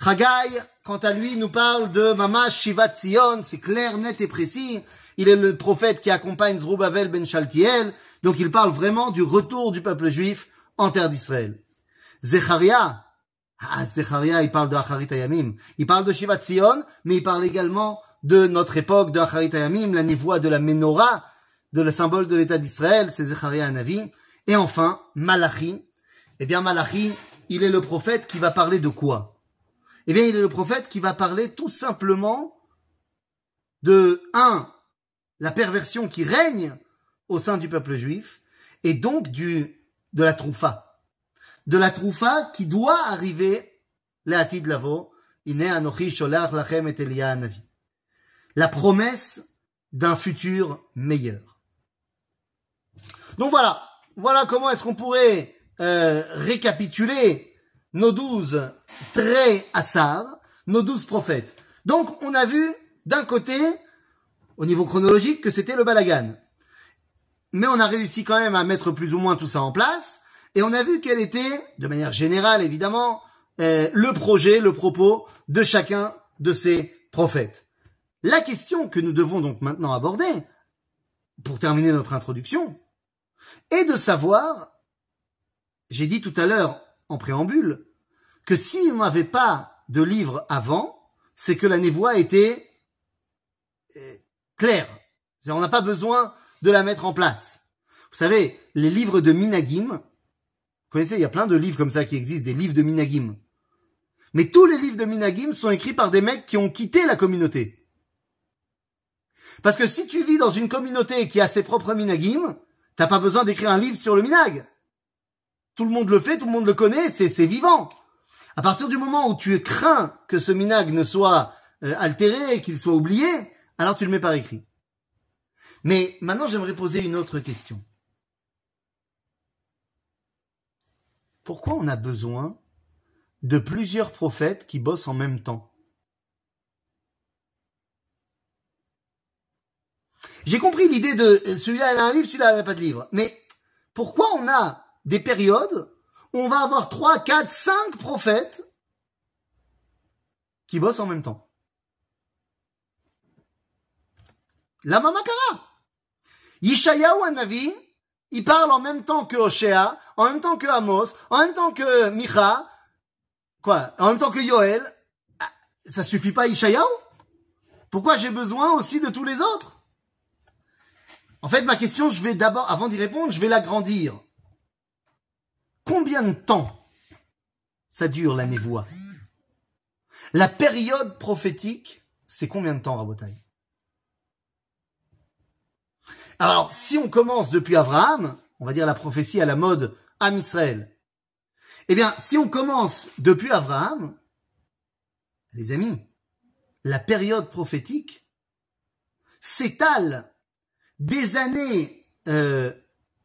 Chagai, quant à lui, nous parle de Mamash Shivat Zion, c'est clair, net et précis. Il est le prophète qui accompagne Zrubavel ben Shaltiel, donc il parle vraiment du retour du peuple juif en terre d'Israël. Zecharia, ah, Zecharia, il parle de Acharit Ayamim. Il parle de Shivat Zion, mais il parle également de notre époque, de Acharit Hayamim, la névoie de la Menorah, de le symbole de l'État d'Israël, c'est Zecharia Navi. Et enfin, Malachi. Eh bien, Malachi, il est le prophète qui va parler de quoi? Eh bien, il est le prophète qui va parler tout simplement de, un, la perversion qui règne au sein du peuple juif, et donc du, de la troufa. De la troufa qui doit arriver, de lavo. La promesse d'un futur meilleur. Donc voilà, voilà comment est-ce qu'on pourrait euh, récapituler nos douze traits assar, nos douze prophètes. Donc on a vu d'un côté, au niveau chronologique, que c'était le balagan. Mais on a réussi quand même à mettre plus ou moins tout ça en place, et on a vu quel était, de manière générale évidemment, euh, le projet, le propos de chacun de ces prophètes. La question que nous devons donc maintenant aborder, pour terminer notre introduction, est de savoir, j'ai dit tout à l'heure en préambule, que si on n'avait pas de livre avant, c'est que la névoie était euh, claire. On n'a pas besoin de la mettre en place. Vous savez, les livres de Minagim, vous connaissez, il y a plein de livres comme ça qui existent, des livres de Minagim. Mais tous les livres de Minagim sont écrits par des mecs qui ont quitté la communauté. Parce que si tu vis dans une communauté qui a ses propres Minagim, t'as pas besoin d'écrire un livre sur le Minag. Tout le monde le fait, tout le monde le connaît, c'est, vivant. À partir du moment où tu crains que ce Minag ne soit euh, altéré, qu'il soit oublié, alors tu le mets par écrit. Mais maintenant, j'aimerais poser une autre question. Pourquoi on a besoin de plusieurs prophètes qui bossent en même temps? J'ai compris l'idée de euh, celui-là il a un livre, celui-là il n'a pas de livre. Mais pourquoi on a des périodes où on va avoir trois, quatre, cinq prophètes qui bossent en même temps? La Mamakara Yishayahu Navi, il parle en même temps que Oshéa, en même temps que Amos, en même temps que Micha, quoi, en même temps que Yoel. Ah, ça suffit pas Yishayahu Pourquoi j'ai besoin aussi de tous les autres? En fait, ma question, je vais d'abord, avant d'y répondre, je vais l'agrandir. Combien de temps ça dure la névoie? La période prophétique, c'est combien de temps, Rabotai alors, si on commence depuis Abraham, on va dire la prophétie à la mode Am Israël. Eh bien, si on commence depuis Abraham, les amis, la période prophétique s'étale des années euh,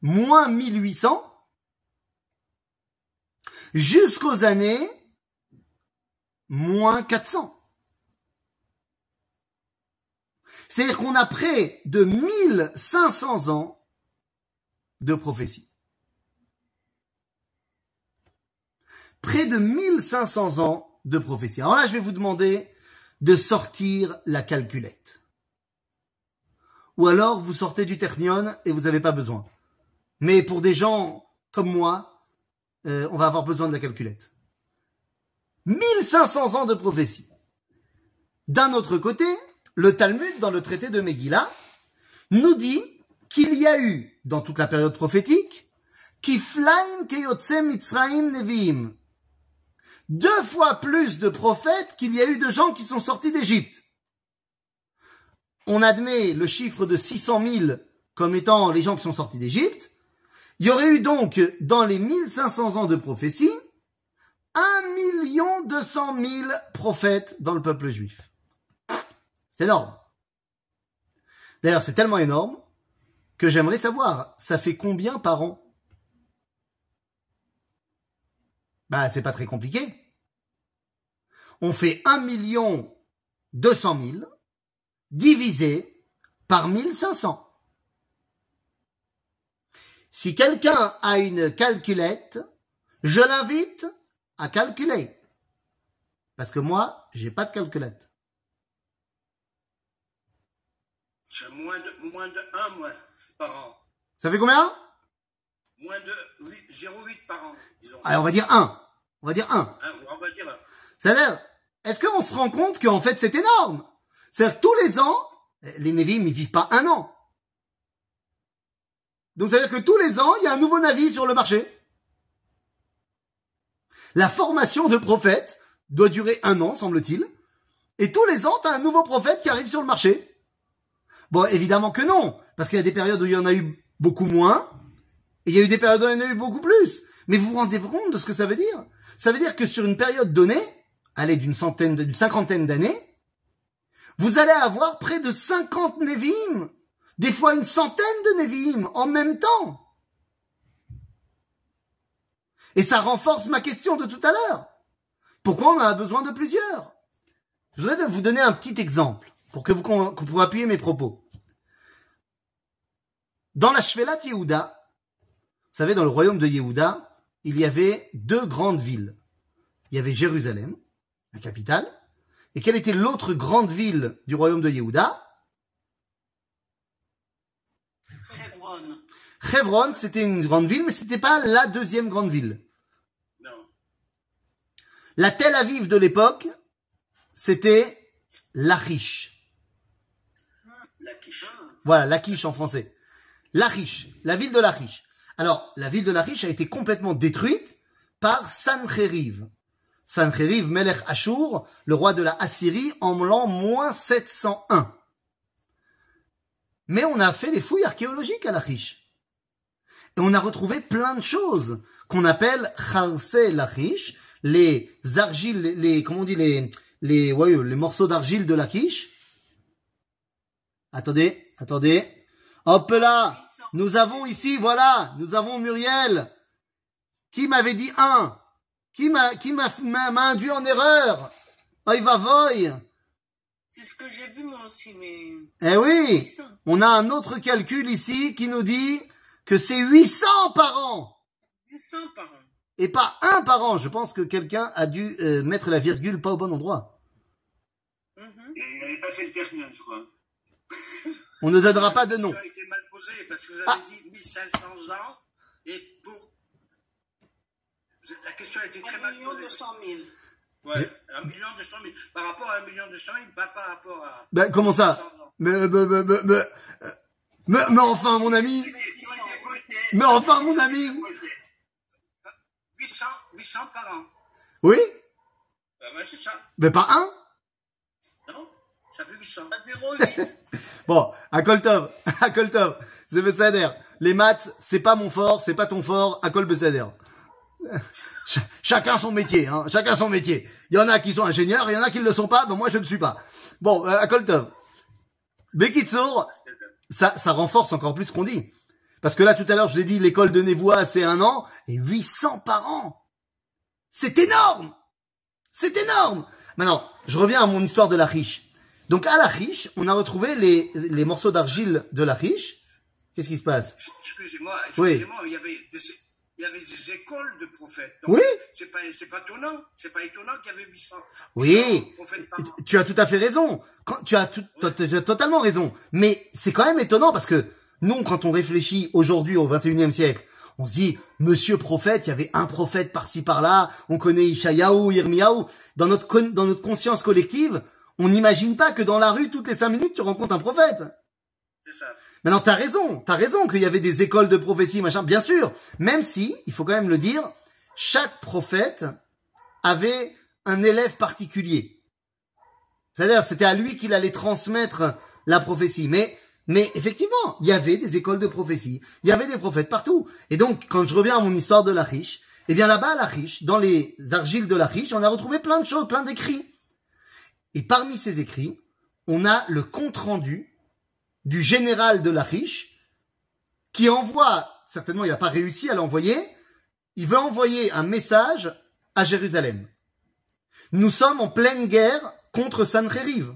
moins 1800 jusqu'aux années moins 400. C'est-à-dire qu'on a près de 1500 ans de prophétie. Près de 1500 ans de prophétie. Alors là, je vais vous demander de sortir la calculette. Ou alors, vous sortez du Ternion et vous n'avez pas besoin. Mais pour des gens comme moi, euh, on va avoir besoin de la calculette. 1500 ans de prophétie. D'un autre côté, le Talmud, dans le traité de Megillah, nous dit qu'il y a eu, dans toute la période prophétique, Kiflaim Keyotse Mitzraim Neviim. Deux fois plus de prophètes qu'il y a eu de gens qui sont sortis d'Égypte. On admet le chiffre de 600 000 comme étant les gens qui sont sortis d'Égypte. Il y aurait eu donc, dans les 1500 ans de prophétie, 1 200 000 prophètes dans le peuple juif. C'est énorme. D'ailleurs, c'est tellement énorme que j'aimerais savoir, ça fait combien par an? Bah, c'est pas très compliqué. On fait 1 million 200 000 divisé par 1500. Si quelqu'un a une calculette, je l'invite à calculer. Parce que moi, j'ai pas de calculette. J'ai moins de, moins de 1 moins par an. Ça fait combien? Moins de 0,8 par an, disons. Allez, on va dire 1. On va dire 1. on va dire 1. C'est-à-dire, est-ce qu'on se rend compte qu'en fait c'est énorme? C'est-à-dire tous les ans, les Nevi'im, ils vivent pas un an. Donc ça veut dire que tous les ans, il y a un nouveau Navi sur le marché. La formation de prophète doit durer un an, semble-t-il. Et tous les ans, tu as un nouveau prophète qui arrive sur le marché. Bon, évidemment que non, parce qu'il y a des périodes où il y en a eu beaucoup moins, et il y a eu des périodes où il y en a eu beaucoup plus. Mais vous vous rendez compte de ce que ça veut dire? Ça veut dire que sur une période donnée, allez, d'une centaine, d'une cinquantaine d'années, vous allez avoir près de 50 Nevi'im, des fois une centaine de Nevi'im en même temps. Et ça renforce ma question de tout à l'heure. Pourquoi on a besoin de plusieurs? Je voudrais vous donner un petit exemple pour que vous, vous appuyer mes propos. Dans la Shvelat Yehuda, vous savez, dans le royaume de Yehuda, il y avait deux grandes villes. Il y avait Jérusalem, la capitale, et quelle était l'autre grande ville du royaume de Yehuda Hebron. Hebron, c'était une grande ville, mais c'était pas la deuxième grande ville. Non. La Tel Aviv de l'époque, c'était Lachish. La quiche. Voilà, Lachish en français. Lachish, la ville de Lachish. Alors, la ville de Lachish a été complètement détruite par Sancheriv. Sancheriv, Melech Ashur, le roi de la Assyrie, en l'an moins 701. Mais on a fait les fouilles archéologiques à Lachish. Et on a retrouvé plein de choses qu'on appelle Charse Lachish, les argiles, les, comment on dit, les, les, ouais, les morceaux d'argile de Lachish. Attendez, attendez. Hop là! Nous avons ici, voilà, nous avons Muriel. Qui m'avait dit un? Qui m'a, qui m'a, induit en erreur? Oi va voy! C'est ce que j'ai vu moi aussi, mais. Eh oui! 800. On a un autre calcul ici qui nous dit que c'est 800 par an! 800 par an. Et pas un par an. Je pense que quelqu'un a dû euh, mettre la virgule pas au bon endroit. Mhm. Il n'avait pas fait le terminal, je crois. On ne donnera pas de nom. Ça a été mal posé parce que vous avez Ah. dit 1500 ans et pour. La question a été très 1 mal million posée. 200 000. Ouais, un million deux cent mille. Par rapport à un million deux cent mille, pas par rapport à. Ben, comment ça 500 ans. mais, mais, mais, mais, mais, euh, mais, mais enfin, mon ami Mais enfin, mon ami 800, 800 par an. Oui Ben, ouais, c'est ça. Mais pas un Non Ça fait 800. À 0,8. Bon, à Koltov, à Koltov, c'est Bessader. Les maths, c'est pas mon fort, c'est pas ton fort, à Bessader. <laughs> Ch- chacun son métier, hein, chacun son métier. Il y en a qui sont ingénieurs, il y en a qui ne le sont pas, ben moi je ne suis pas. Bon, euh, à Koltov. Bekitsour, ça, ça renforce encore plus ce qu'on dit. Parce que là, tout à l'heure, je vous ai dit, l'école de Névois, c'est un an, et 800 par an. C'est énorme! C'est énorme! Maintenant, je reviens à mon histoire de la riche. Donc, à la riche, on a retrouvé les, les morceaux d'argile de la riche. Qu'est-ce qui se passe? Excusez-moi, Oui. excusez-moi, il y avait des, il y avait des écoles de prophètes. Donc, Oui. C'est pas, c'est pas étonnant. C'est pas étonnant qu'il y avait 800. Oui. 800 prophètes par an. Tu as tout à fait raison. Quand, tu as tout, tu as totalement raison. Mais c'est quand même étonnant parce que nous, quand on réfléchit aujourd'hui au 21e siècle, on se dit, monsieur prophète, il y avait un prophète par-ci par-là, on connaît Ishayahu, Yirmiyahu. Dans notre, con- dans notre conscience collective, on n'imagine pas que dans la rue, toutes les cinq minutes, tu rencontres un prophète. C'est ça. Maintenant, t'as raison, t'as raison qu'il y avait des écoles de prophétie, machin, bien sûr. Même si, il faut quand même le dire, chaque prophète avait un élève particulier. C'est-à-dire, c'était à lui qu'il allait transmettre la prophétie. Mais, mais effectivement, il y avait des écoles de prophétie. Il y avait des prophètes partout. Et donc, quand je reviens à mon histoire de Lachish, eh bien là-bas, à Lachish, dans les argiles de Lachish, on a retrouvé plein de choses, plein d'écrits. Et parmi ces écrits, on a le compte-rendu du général de Lachish qui envoie, certainement il n'a pas réussi à l'envoyer, il veut envoyer un message à Jérusalem. Nous sommes en pleine guerre contre Sancheriv.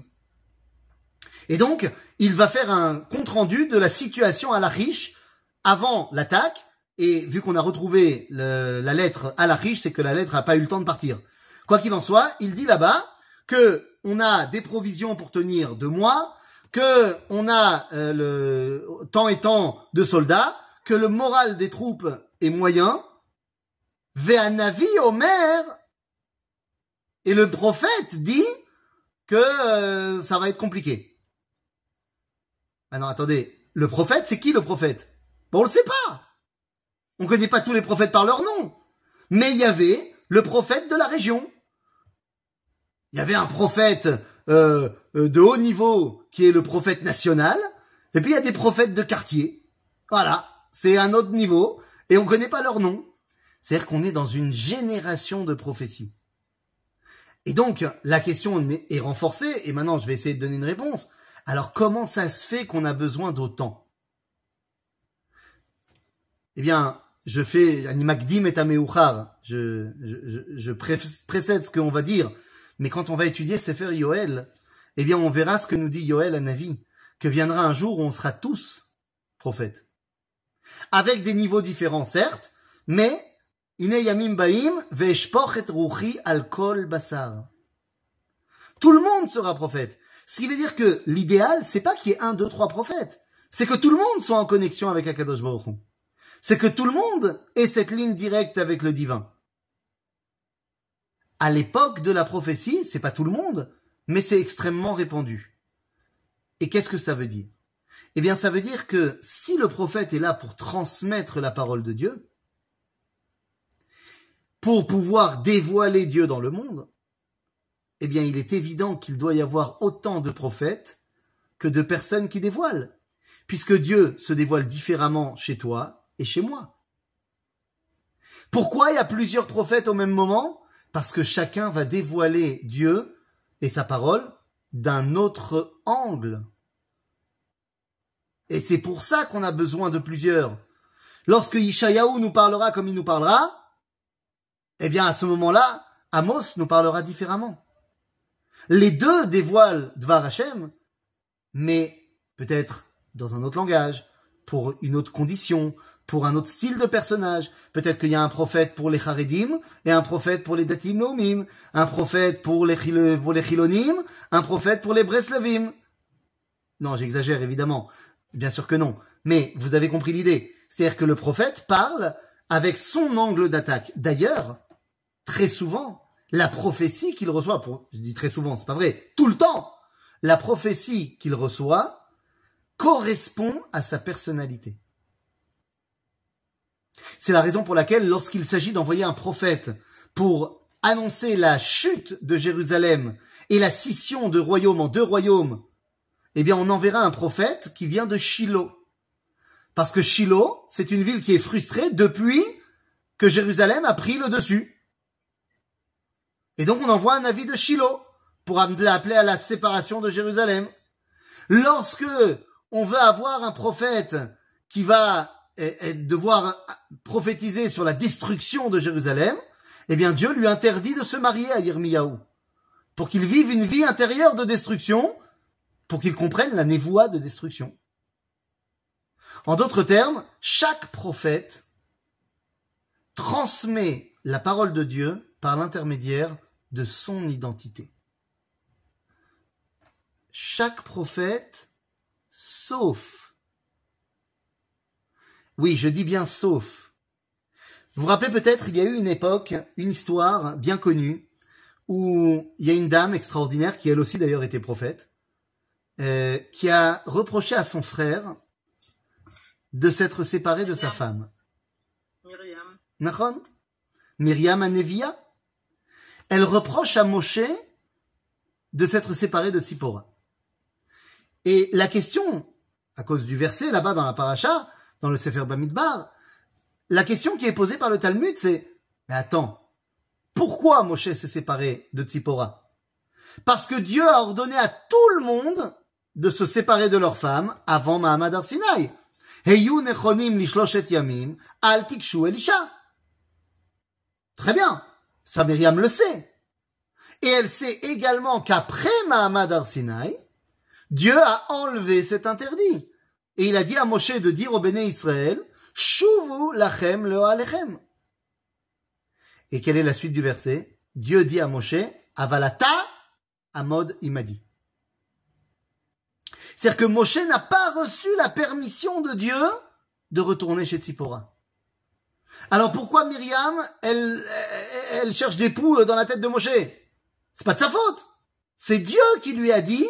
Et donc, il va faire un compte-rendu de la situation à Lachish avant l'attaque, et vu qu'on a retrouvé la lettre à Lachish, c'est que la lettre n'a pas eu le temps de partir. Quoi qu'il en soit, il dit là-bas que on a des provisions pour tenir deux mois, que on a euh, le tant et tant de soldats, que le moral des troupes est moyen. Ve'anavi Omer et le prophète dit que euh, ça va être compliqué. Ah non, attendez, le prophète, c'est qui le prophète? Bon, on le sait pas. On connaît pas tous les prophètes par leur nom. Mais il y avait le prophète de la région. Il y avait un prophète euh, de haut niveau qui est le prophète national, et puis il y a des prophètes de quartier. Voilà, c'est un autre niveau, et on connaît pas leur nom. C'est-à-dire qu'on est dans une génération de prophéties. Et donc, la question est renforcée, et maintenant je vais essayer de donner une réponse. Alors, comment ça se fait qu'on a besoin d'autant? Eh bien, je fais animakdim et ameuchar. Je, je précède ce qu'on va dire. Mais quand on va étudier Sefer Yoel, eh bien, on verra ce que nous dit Yoel à Navi, que viendra un jour où on sera tous prophètes. Avec des niveaux différents, certes, mais Ine yamim baim et al kol basar. Tout le monde sera prophète. Ce qui veut dire que l'idéal, c'est pas qu'il y ait un, deux, trois prophètes. C'est que tout le monde soit en connexion avec Akadosh Baruch. C'est que tout le monde ait cette ligne directe avec le divin. À l'époque de la prophétie, c'est pas tout le monde, mais c'est extrêmement répandu. Et qu'est-ce que ça veut dire? Eh bien, ça veut dire que si le prophète est là pour transmettre la parole de Dieu, pour pouvoir dévoiler Dieu dans le monde, eh bien, il est évident qu'il doit y avoir autant de prophètes que de personnes qui dévoilent, puisque Dieu se dévoile différemment chez toi et chez moi. Pourquoi il y a plusieurs prophètes au même moment? Parce que chacun va dévoiler Dieu et sa parole d'un autre angle. Et c'est pour ça qu'on a besoin de plusieurs. Lorsque Ishayahu nous parlera comme il nous parlera, eh bien à ce moment-là, Amos nous parlera différemment. Les deux dévoilent Dvar Hashem, mais peut-être dans un autre langage, pour une autre condition, pour un autre style de personnage. Peut-être qu'il y a un prophète pour les Haredim et un prophète pour les Datim Lomim, un prophète pour les, pour Chilonim, un prophète pour les Breslavim. Non, j'exagère évidemment. Bien sûr que non. Mais vous avez compris l'idée. C'est-à-dire que le prophète parle avec son angle d'attaque. D'ailleurs, très souvent, la prophétie qu'il reçoit, je dis très souvent, c'est pas vrai, tout le temps, la prophétie qu'il reçoit correspond à sa personnalité. C'est la raison pour laquelle, lorsqu'il s'agit d'envoyer un prophète pour annoncer la chute de Jérusalem et la scission de royaume en deux royaumes, eh bien, on enverra un prophète qui vient de Shiloh. Parce que Shiloh, c'est une ville qui est frustrée depuis que Jérusalem a pris le dessus. Et donc on envoie un avis de Shiloh pour appeler à la séparation de Jérusalem. Lorsque on veut avoir un prophète qui va eh, eh, devoir prophétiser sur la destruction de Jérusalem, eh bien Dieu lui interdit de se marier à Yirmiyahu pour qu'il vive une vie intérieure de destruction, pour qu'il comprenne la névoie de destruction. En d'autres termes, chaque prophète transmet la parole de Dieu par l'intermédiaire de son identité. Chaque prophète, sauf. Oui, je dis bien sauf. Vous vous rappelez peut-être, il y a eu une époque, une histoire bien connue, où il y a une dame extraordinaire, qui elle aussi d'ailleurs était prophète, euh, qui a reproché à son frère de s'être séparé de sa femme. Myriam. Myriam Anevia? Elle reproche à Moshe de s'être séparé de Tzipora. Et la question, à cause du verset là-bas dans la paracha, dans le Sefer Bamidbar, la question qui est posée par le Talmud, c'est, mais attends, pourquoi Moshe s'est séparé de Tzipora? Parce que Dieu a ordonné à tout le monde de se séparer de leur femme avant Mahamad Arsinaï. Al. Très bien. Ça, le sait. Et elle sait également qu'après Mahamad Arsinaï, Dieu a enlevé cet interdit. Et il a dit à Moshe de dire au béné Israël, Shuvu lachem le alechem. Et quelle est la suite du verset? Dieu dit à Moshe, Avalata Amod Imadi. C'est-à-dire que Moshe n'a pas reçu la permission de Dieu de retourner chez Tzipora. Alors pourquoi Myriam, elle, elle cherche des poux dans la tête de Moshe? C'est pas de sa faute. C'est Dieu qui lui a dit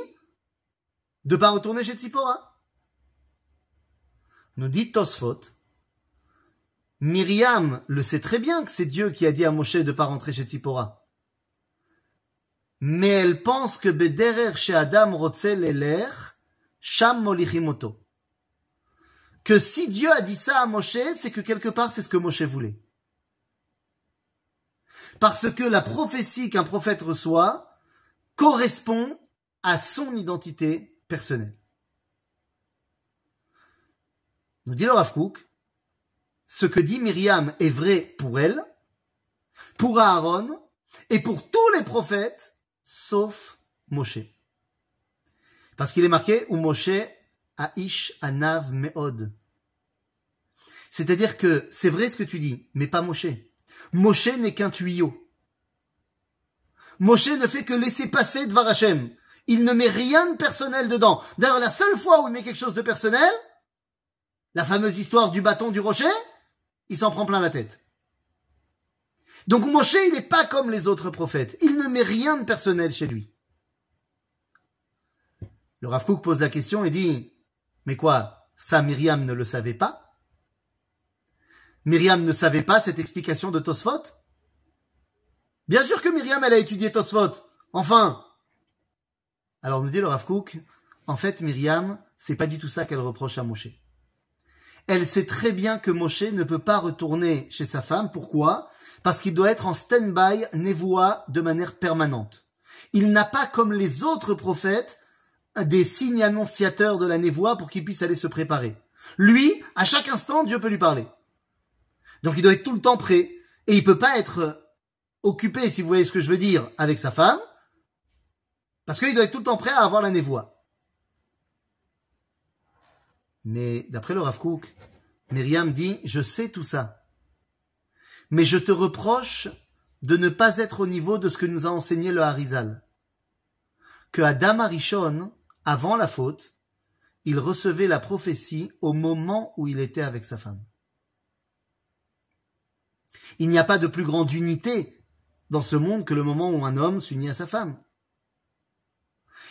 de pas retourner chez Tzipora. Nous dit Tosfot. Myriam le sait très bien que c'est Dieu qui a dit à Moshe de pas rentrer chez Tzipora. Mais elle pense que Bederer chez Adam Rotzel Eler, Sham Molichimoto. Que si Dieu a dit ça à Moshe, c'est que quelque part c'est ce que Moshe voulait. Parce que la prophétie qu'un prophète reçoit correspond à son identité Nous dit le Rav ce que dit Myriam est vrai pour elle, pour Aaron et pour tous les prophètes, sauf Moshe. Parce qu'il est marqué où Moshe Aish Anav Meod. C'est-à-dire que c'est vrai ce que tu dis, mais pas Moshe. Moshe n'est qu'un tuyau. Moshe ne fait que laisser passer Dvar Hashem. Il ne met rien de personnel dedans. D'ailleurs, la seule fois où il met quelque chose de personnel, la fameuse histoire du bâton du rocher, il s'en prend plein la tête. Donc Moshe, il n'est pas comme les autres prophètes. Il ne met rien de personnel chez lui. Le Rav pose la question et dit, mais quoi, ça Myriam ne le savait pas? Myriam ne savait pas cette explication de Tosfot? Bien sûr que Myriam, elle a étudié Tosfot. Enfin Alors nous dit le Rav en fait Myriam, c'est pas du tout ça qu'elle reproche à Moshe. Elle sait très bien que Moshe ne peut pas retourner chez sa femme. Pourquoi? Parce qu'il doit être en stand-by névoie de manière permanente. Il n'a pas comme les autres prophètes des signes annonciateurs de la névoie pour qu'il puisse aller se préparer. Lui, à chaque instant, Dieu peut lui parler. Donc il doit être tout le temps prêt. Et il peut pas être occupé, si vous voyez ce que je veux dire, avec sa femme, parce qu'il doit être tout le temps prêt à avoir la névoie. Mais d'après le Rav Kook, Myriam dit, je sais tout ça. Mais je te reproche de ne pas être au niveau de ce que nous a enseigné le Harizal. Que Adam Arishon, avant la faute, il recevait la prophétie au moment où il était avec sa femme. Il n'y a pas de plus grande unité dans ce monde que le moment où un homme s'unit à sa femme.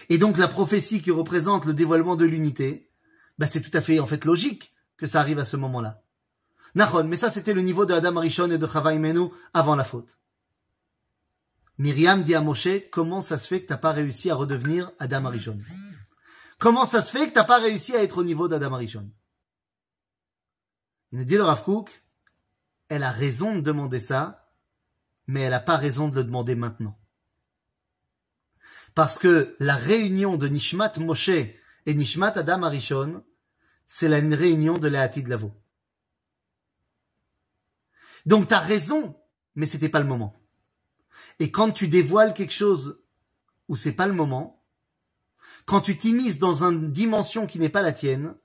Et donc la prophétie qui représente le dévoilement de l'unité, bah c'est tout à fait en fait logique que ça arrive à ce moment-là. Nahon, mais ça c'était le niveau de Adam Arishon et de Chava Imenu avant la faute. Myriam dit à Moshe, comment ça se fait que t'as pas réussi à redevenir Adam Arishon Comment ça se fait que t'as pas réussi à être au niveau d'Adam Arishon Il nous dit le Rav Kook, elle a raison de demander ça, mais elle n'a pas raison de le demander maintenant. Parce que la réunion de Nishmat Moshe et Nishmat Adam Arishon, c'est la réunion de de Lavo. Donc tu as raison, mais c'était pas le moment. Et quand tu dévoiles quelque chose où c'est pas le moment, quand tu t'immises dans une dimension qui n'est pas la tienne,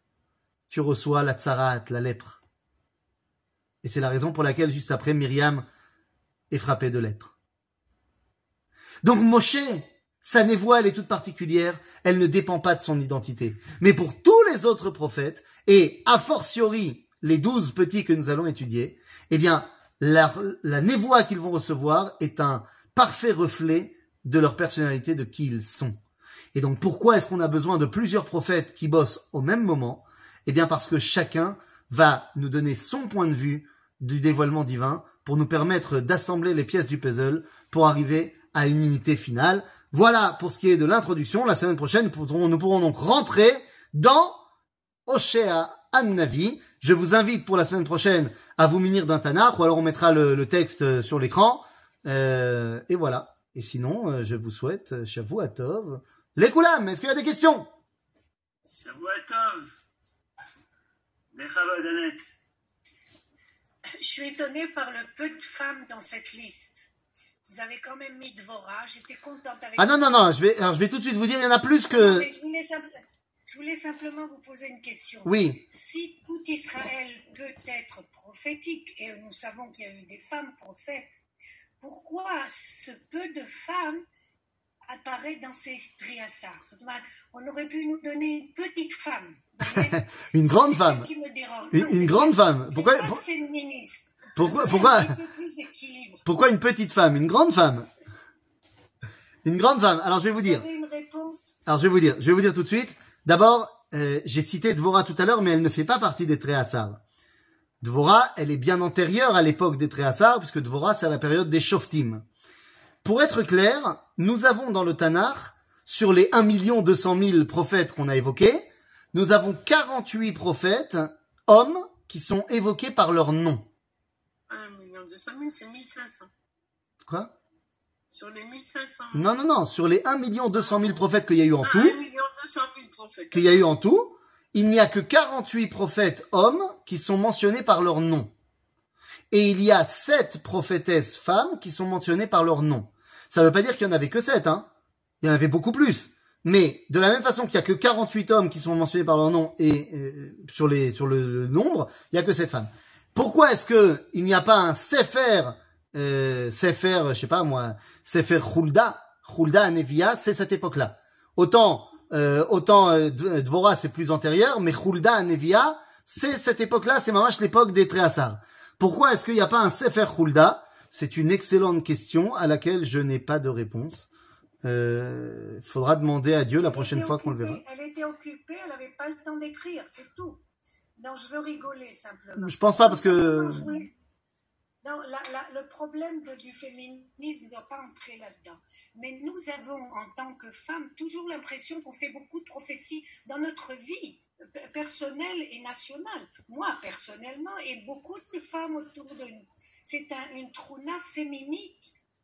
tu reçois la tsarat, la lèpre. Et c'est la raison pour laquelle, juste après, Myriam est frappée de lèpre. Donc Moshe, sa névoie, elle est toute particulière, elle ne dépend pas de son identité. Mais pour tous les autres prophètes, et a fortiori les douze petits que nous allons étudier, eh bien, la, la névoie qu'ils vont recevoir est un parfait reflet de leur personnalité, de qui ils sont. Et donc pourquoi est-ce qu'on a besoin de plusieurs prophètes qui bossent au même moment? Eh bien parce que chacun va nous donner son point de vue du dévoilement divin pour nous permettre d'assembler les pièces du puzzle pour arriver à une unité finale. Voilà pour ce qui est de l'introduction. La semaine prochaine, nous pourrons, donc rentrer dans Oshea An-Navi. Je vous invite pour la semaine prochaine à vous munir d'un Tanakh, ou alors on mettra le, le texte sur l'écran. Euh, et voilà. Et sinon, euh, je vous souhaite Shavuatov. Les Koulam, est-ce qu'il y a des questions? Shavuatov. Annette. Je suis étonnée par le peu de femmes dans cette liste. Vous avez quand même mis Dvora, j'étais contente avec Ah non, non, non, je vais, alors je vais tout de suite vous dire, il y en a plus que... Mais je, voulais simple- je voulais simplement vous poser une question. Oui, Si tout Israël peut être prophétique, et nous savons qu'il y a eu des femmes prophètes, pourquoi ce peu de femmes apparaît dans ces triassars On aurait pu nous donner une petite femme. <laughs> une grande femme. ça qui me dérange. Une, Non, une c'est grande femme. Pourquoi, pas pour- féministe. Pourquoi, une petite femme Une grande femme? Une grande femme. Alors je vais vous dire. Alors je vais vous dire. Je vais vous dire tout de suite. D'abord, euh, j'ai cité Dvora tout à l'heure, mais elle ne fait pas partie des Tréhassar. Dvora, elle est bien antérieure à l'époque des Tréhassar, puisque Dvora, c'est à la période des Shoftim. Pour être clair, nous avons dans le Tanakh, sur les 1 200 000 prophètes qu'on a évoqués, nous avons 48 prophètes, hommes, qui sont évoqués par leur nom. 1 million 200 000, c'est 1500. Quoi? Sur les 1500. Non, non, non, sur les 1 200 000 prophètes qu'il y a eu en Ah, tout, 1 million 200 000 prophètes. qu'il y a eu en tout, il n'y a que 48 prophètes hommes qui sont mentionnés par leur nom. Et il y a 7 prophétesses femmes qui sont mentionnées par leur nom. Ça ne veut pas dire qu'il y en avait que 7, hein. Il y en avait beaucoup plus. Mais de la même façon qu'il y a que 48 hommes qui sont mentionnés par leur nom et euh, sur les sur le, le nombre, il y a que 7 femmes. Pourquoi est-ce que il n'y a pas un Sefer euh, Sefer, je sais pas moi, Sefer Hulda, Hulda Nevia, c'est cette époque-là. Autant euh, autant euh, D- Dvora c'est plus antérieur, mais Hulda Nevia, c'est cette époque-là, c'est mamash l'époque des Tréhassar. Pourquoi est-ce qu'il n'y a pas un Sefer Hulda C'est une excellente question à laquelle je n'ai pas de réponse. Euh, faudra demander à Dieu la prochaine fois qu'on le verra. Elle était occupée, elle n'avait pas le temps d'écrire, c'est tout. Non, je veux rigoler simplement. Je pense pas parce que Non, la- la- le problème de- du féminisme ne doit pas entrer là-dedans. Mais nous avons, en tant que femmes, toujours l'impression qu'on fait beaucoup de prophéties dans notre vie pe- personnelle et nationale. Moi, personnellement, et beaucoup de femmes autour de nous. C'est un- une trouna féminine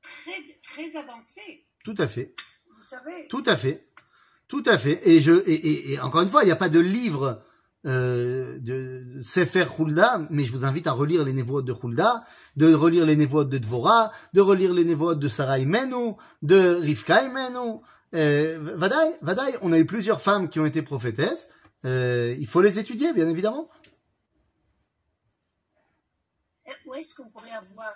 très, très avancée. tout à fait. Vous savez, Tout à fait. Tout à fait. Et je et, et- et encore une fois, il n'y a pas de livre euh, de Sefer Hulda, mais je vous invite à relire les névotes de Hulda, de relire les névotes de Dvora, de relire les névotes de Sarah Imenu, de Rivka Imenu. Euh, Vadaï, Vadaï, on a eu plusieurs femmes qui ont été prophétesses. Euh, il faut les étudier, bien évidemment. où est-ce qu'on pourrait avoir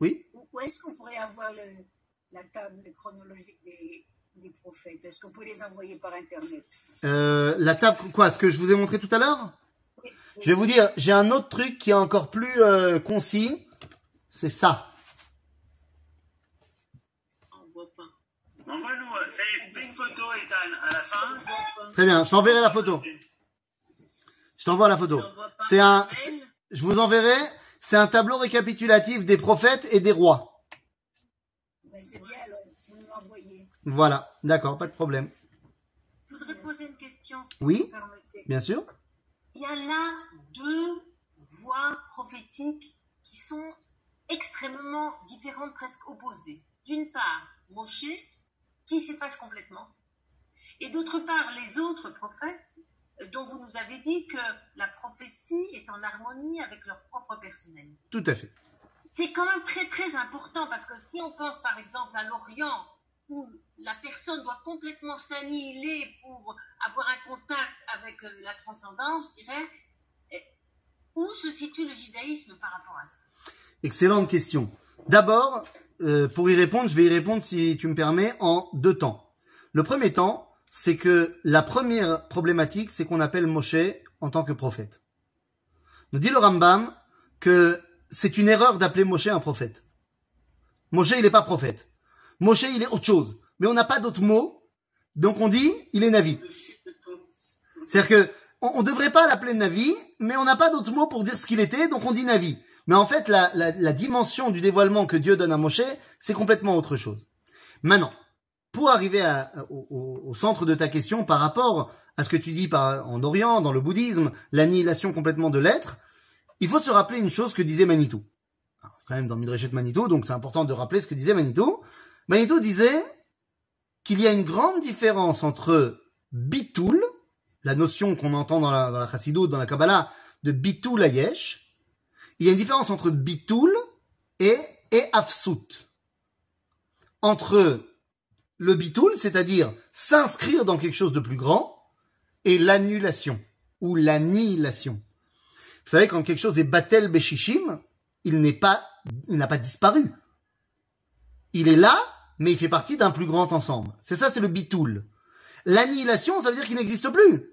Oui. Où est-ce qu'on pourrait avoir le, la table chronologique des, des prophètes Est-ce qu'on peut les envoyer par Internet? Euh, la table, quoi, ce que je vous ai montré tout à l'heure? Je vais vous dire, j'ai un autre truc qui est encore plus euh, concis. C'est ça. On voit pas. Envoie-nous, euh, fais, fais une photo, Ethan, à la fin. Très bien, je t'enverrai la photo. Je t'envoie la photo. C'est un, je vous enverrai, c'est un tableau récapitulatif des prophètes et des rois. Ben, c'est bien, alors. Voilà, d'accord, pas de problème. Je voudrais poser une question, si Oui. vous permettez. Bien sûr. Il y a là deux voix prophétiques qui sont extrêmement différentes, presque opposées. D'une part, Moshe, qui s'efface complètement. Et d'autre part, les autres prophètes, euh, dont vous nous avez dit que la prophétie est en harmonie avec leur propre personnalité. Tout à fait. C'est quand même très très important parce que si on pense par exemple à l'Orient où la personne doit complètement s'annihiler pour avoir un contact avec euh, la transcendance, je dirais, où se situe le judaïsme par rapport à ça? Excellente question. D'abord, euh, pour y répondre, je vais y répondre si tu me permets en deux temps. Le premier temps, c'est que la première problématique, c'est qu'on appelle Moshe en tant que prophète. Nous dit le Rambam que c'est une erreur d'appeler Moshe un prophète. Moshe, il n'est pas prophète. Moshe, il est autre chose. Mais on n'a pas d'autre mot. Donc on dit, il est Navi. C'est-à-dire que on, on devrait pas l'appeler Navi, mais on n'a pas d'autre mot pour dire ce qu'il était, donc on dit Navi. Mais en fait, la, dimension du dévoilement que Dieu donne à Moshe, c'est complètement autre chose. Maintenant, pour arriver au, centre de ta question par rapport à ce que tu dis en Orient, dans le bouddhisme, l'annihilation complètement de l'être, il faut se rappeler une chose que disait Manitou. Quand même dans Midrashet Manitou, donc c'est important de rappeler ce que disait Manitou. Manitou disait qu'il y a une grande différence entre bitoul, la notion qu'on entend dans la, dans dans la Kabbalah, de bitoul ayesh. Il y a une différence entre bitoul et, et afsut. Entre le bitoul, c'est-à-dire s'inscrire dans quelque chose de plus grand, et l'annulation, ou l'annihilation. Vous savez, quand quelque chose est batel beshishim, il n'est pas, il n'a pas disparu. Il est là, mais il fait partie d'un plus grand ensemble. C'est ça, c'est le bitoul. L'annihilation, ça veut dire qu'il n'existe plus.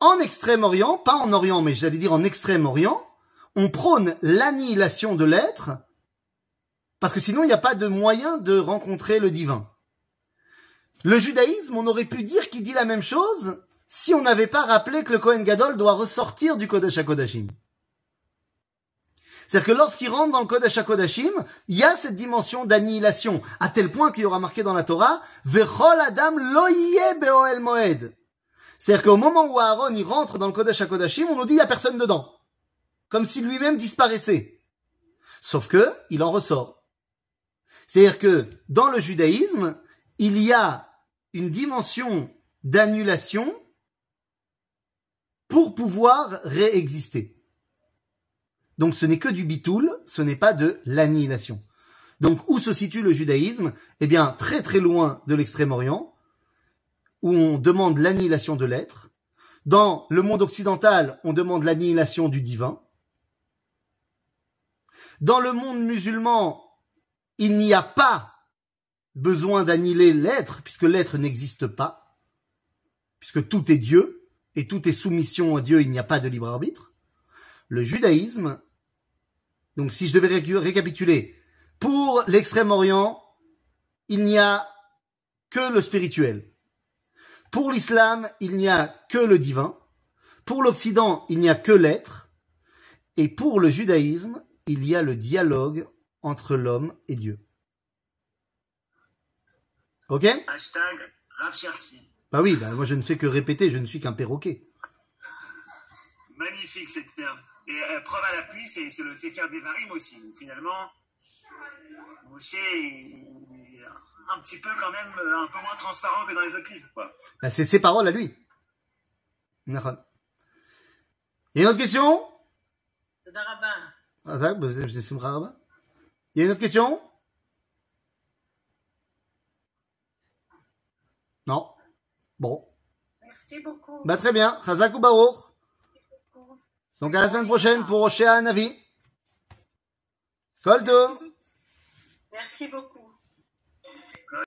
En Extrême-Orient, pas en Orient, mais j'allais dire en Extrême-Orient, on prône l'annihilation de l'être Parce que sinon, il n'y a pas de moyen de rencontrer le divin. Le judaïsme, on aurait pu dire qu'il dit la même chose si on n'avait pas rappelé que le Kohen Gadol doit ressortir du Kodesh HaKodashim. C'est-à-dire que lorsqu'il rentre dans le Kodesh HaKodashim, il y a cette dimension d'annihilation, à tel point qu'il y aura marqué dans la Torah, Vechol Adam lo be'oel moed. C'est-à-dire qu'au moment où Aaron il rentre dans le Kodesh HaKodashim, on nous dit il n'y a personne dedans. Comme si lui-même disparaissait. Sauf que, il en ressort. C'est-à-dire que, dans le judaïsme, il y a une dimension d'annulation pour pouvoir réexister. Donc ce n'est que du bitoul, ce n'est pas de l'annihilation. Donc où se situe le judaïsme? Eh bien très très loin de l'extrême-orient, où on demande l'annihilation de l'être. Dans le monde occidental, on demande l'annihilation du divin. Dans le monde musulman, il n'y a pas besoin d'annihiler l'être, puisque l'être n'existe pas, puisque tout est Dieu, et tout est soumission à Dieu, il n'y a pas de libre arbitre. Le judaïsme, donc si je devais récapituler, pour l'extrême-orient, il n'y a que le spirituel. Pour l'islam, il n'y a que le divin. Pour l'Occident, il n'y a que l'être. Et pour le judaïsme, il y a le dialogue entre l'homme et Dieu. Ok? Hashtag Rav. Bah oui, bah moi je ne fais que répéter, je ne suis qu'un perroquet. Magnifique cette terme. Et euh, preuve à l'appui, c'est, c'est le Sefer Devarim aussi. Où finalement, Moshe est euh, un petit peu quand même euh, un peu moins transparent que dans les autres livres. Bah, c'est ses paroles à lui. Il y a une autre question? Ah, bah, Il y a une autre question? Non Bon. Merci beaucoup. Bah, très bien. Chazak ou Baruch donc à la semaine prochaine pour Oshea Navi. Kol Tov. Merci beaucoup.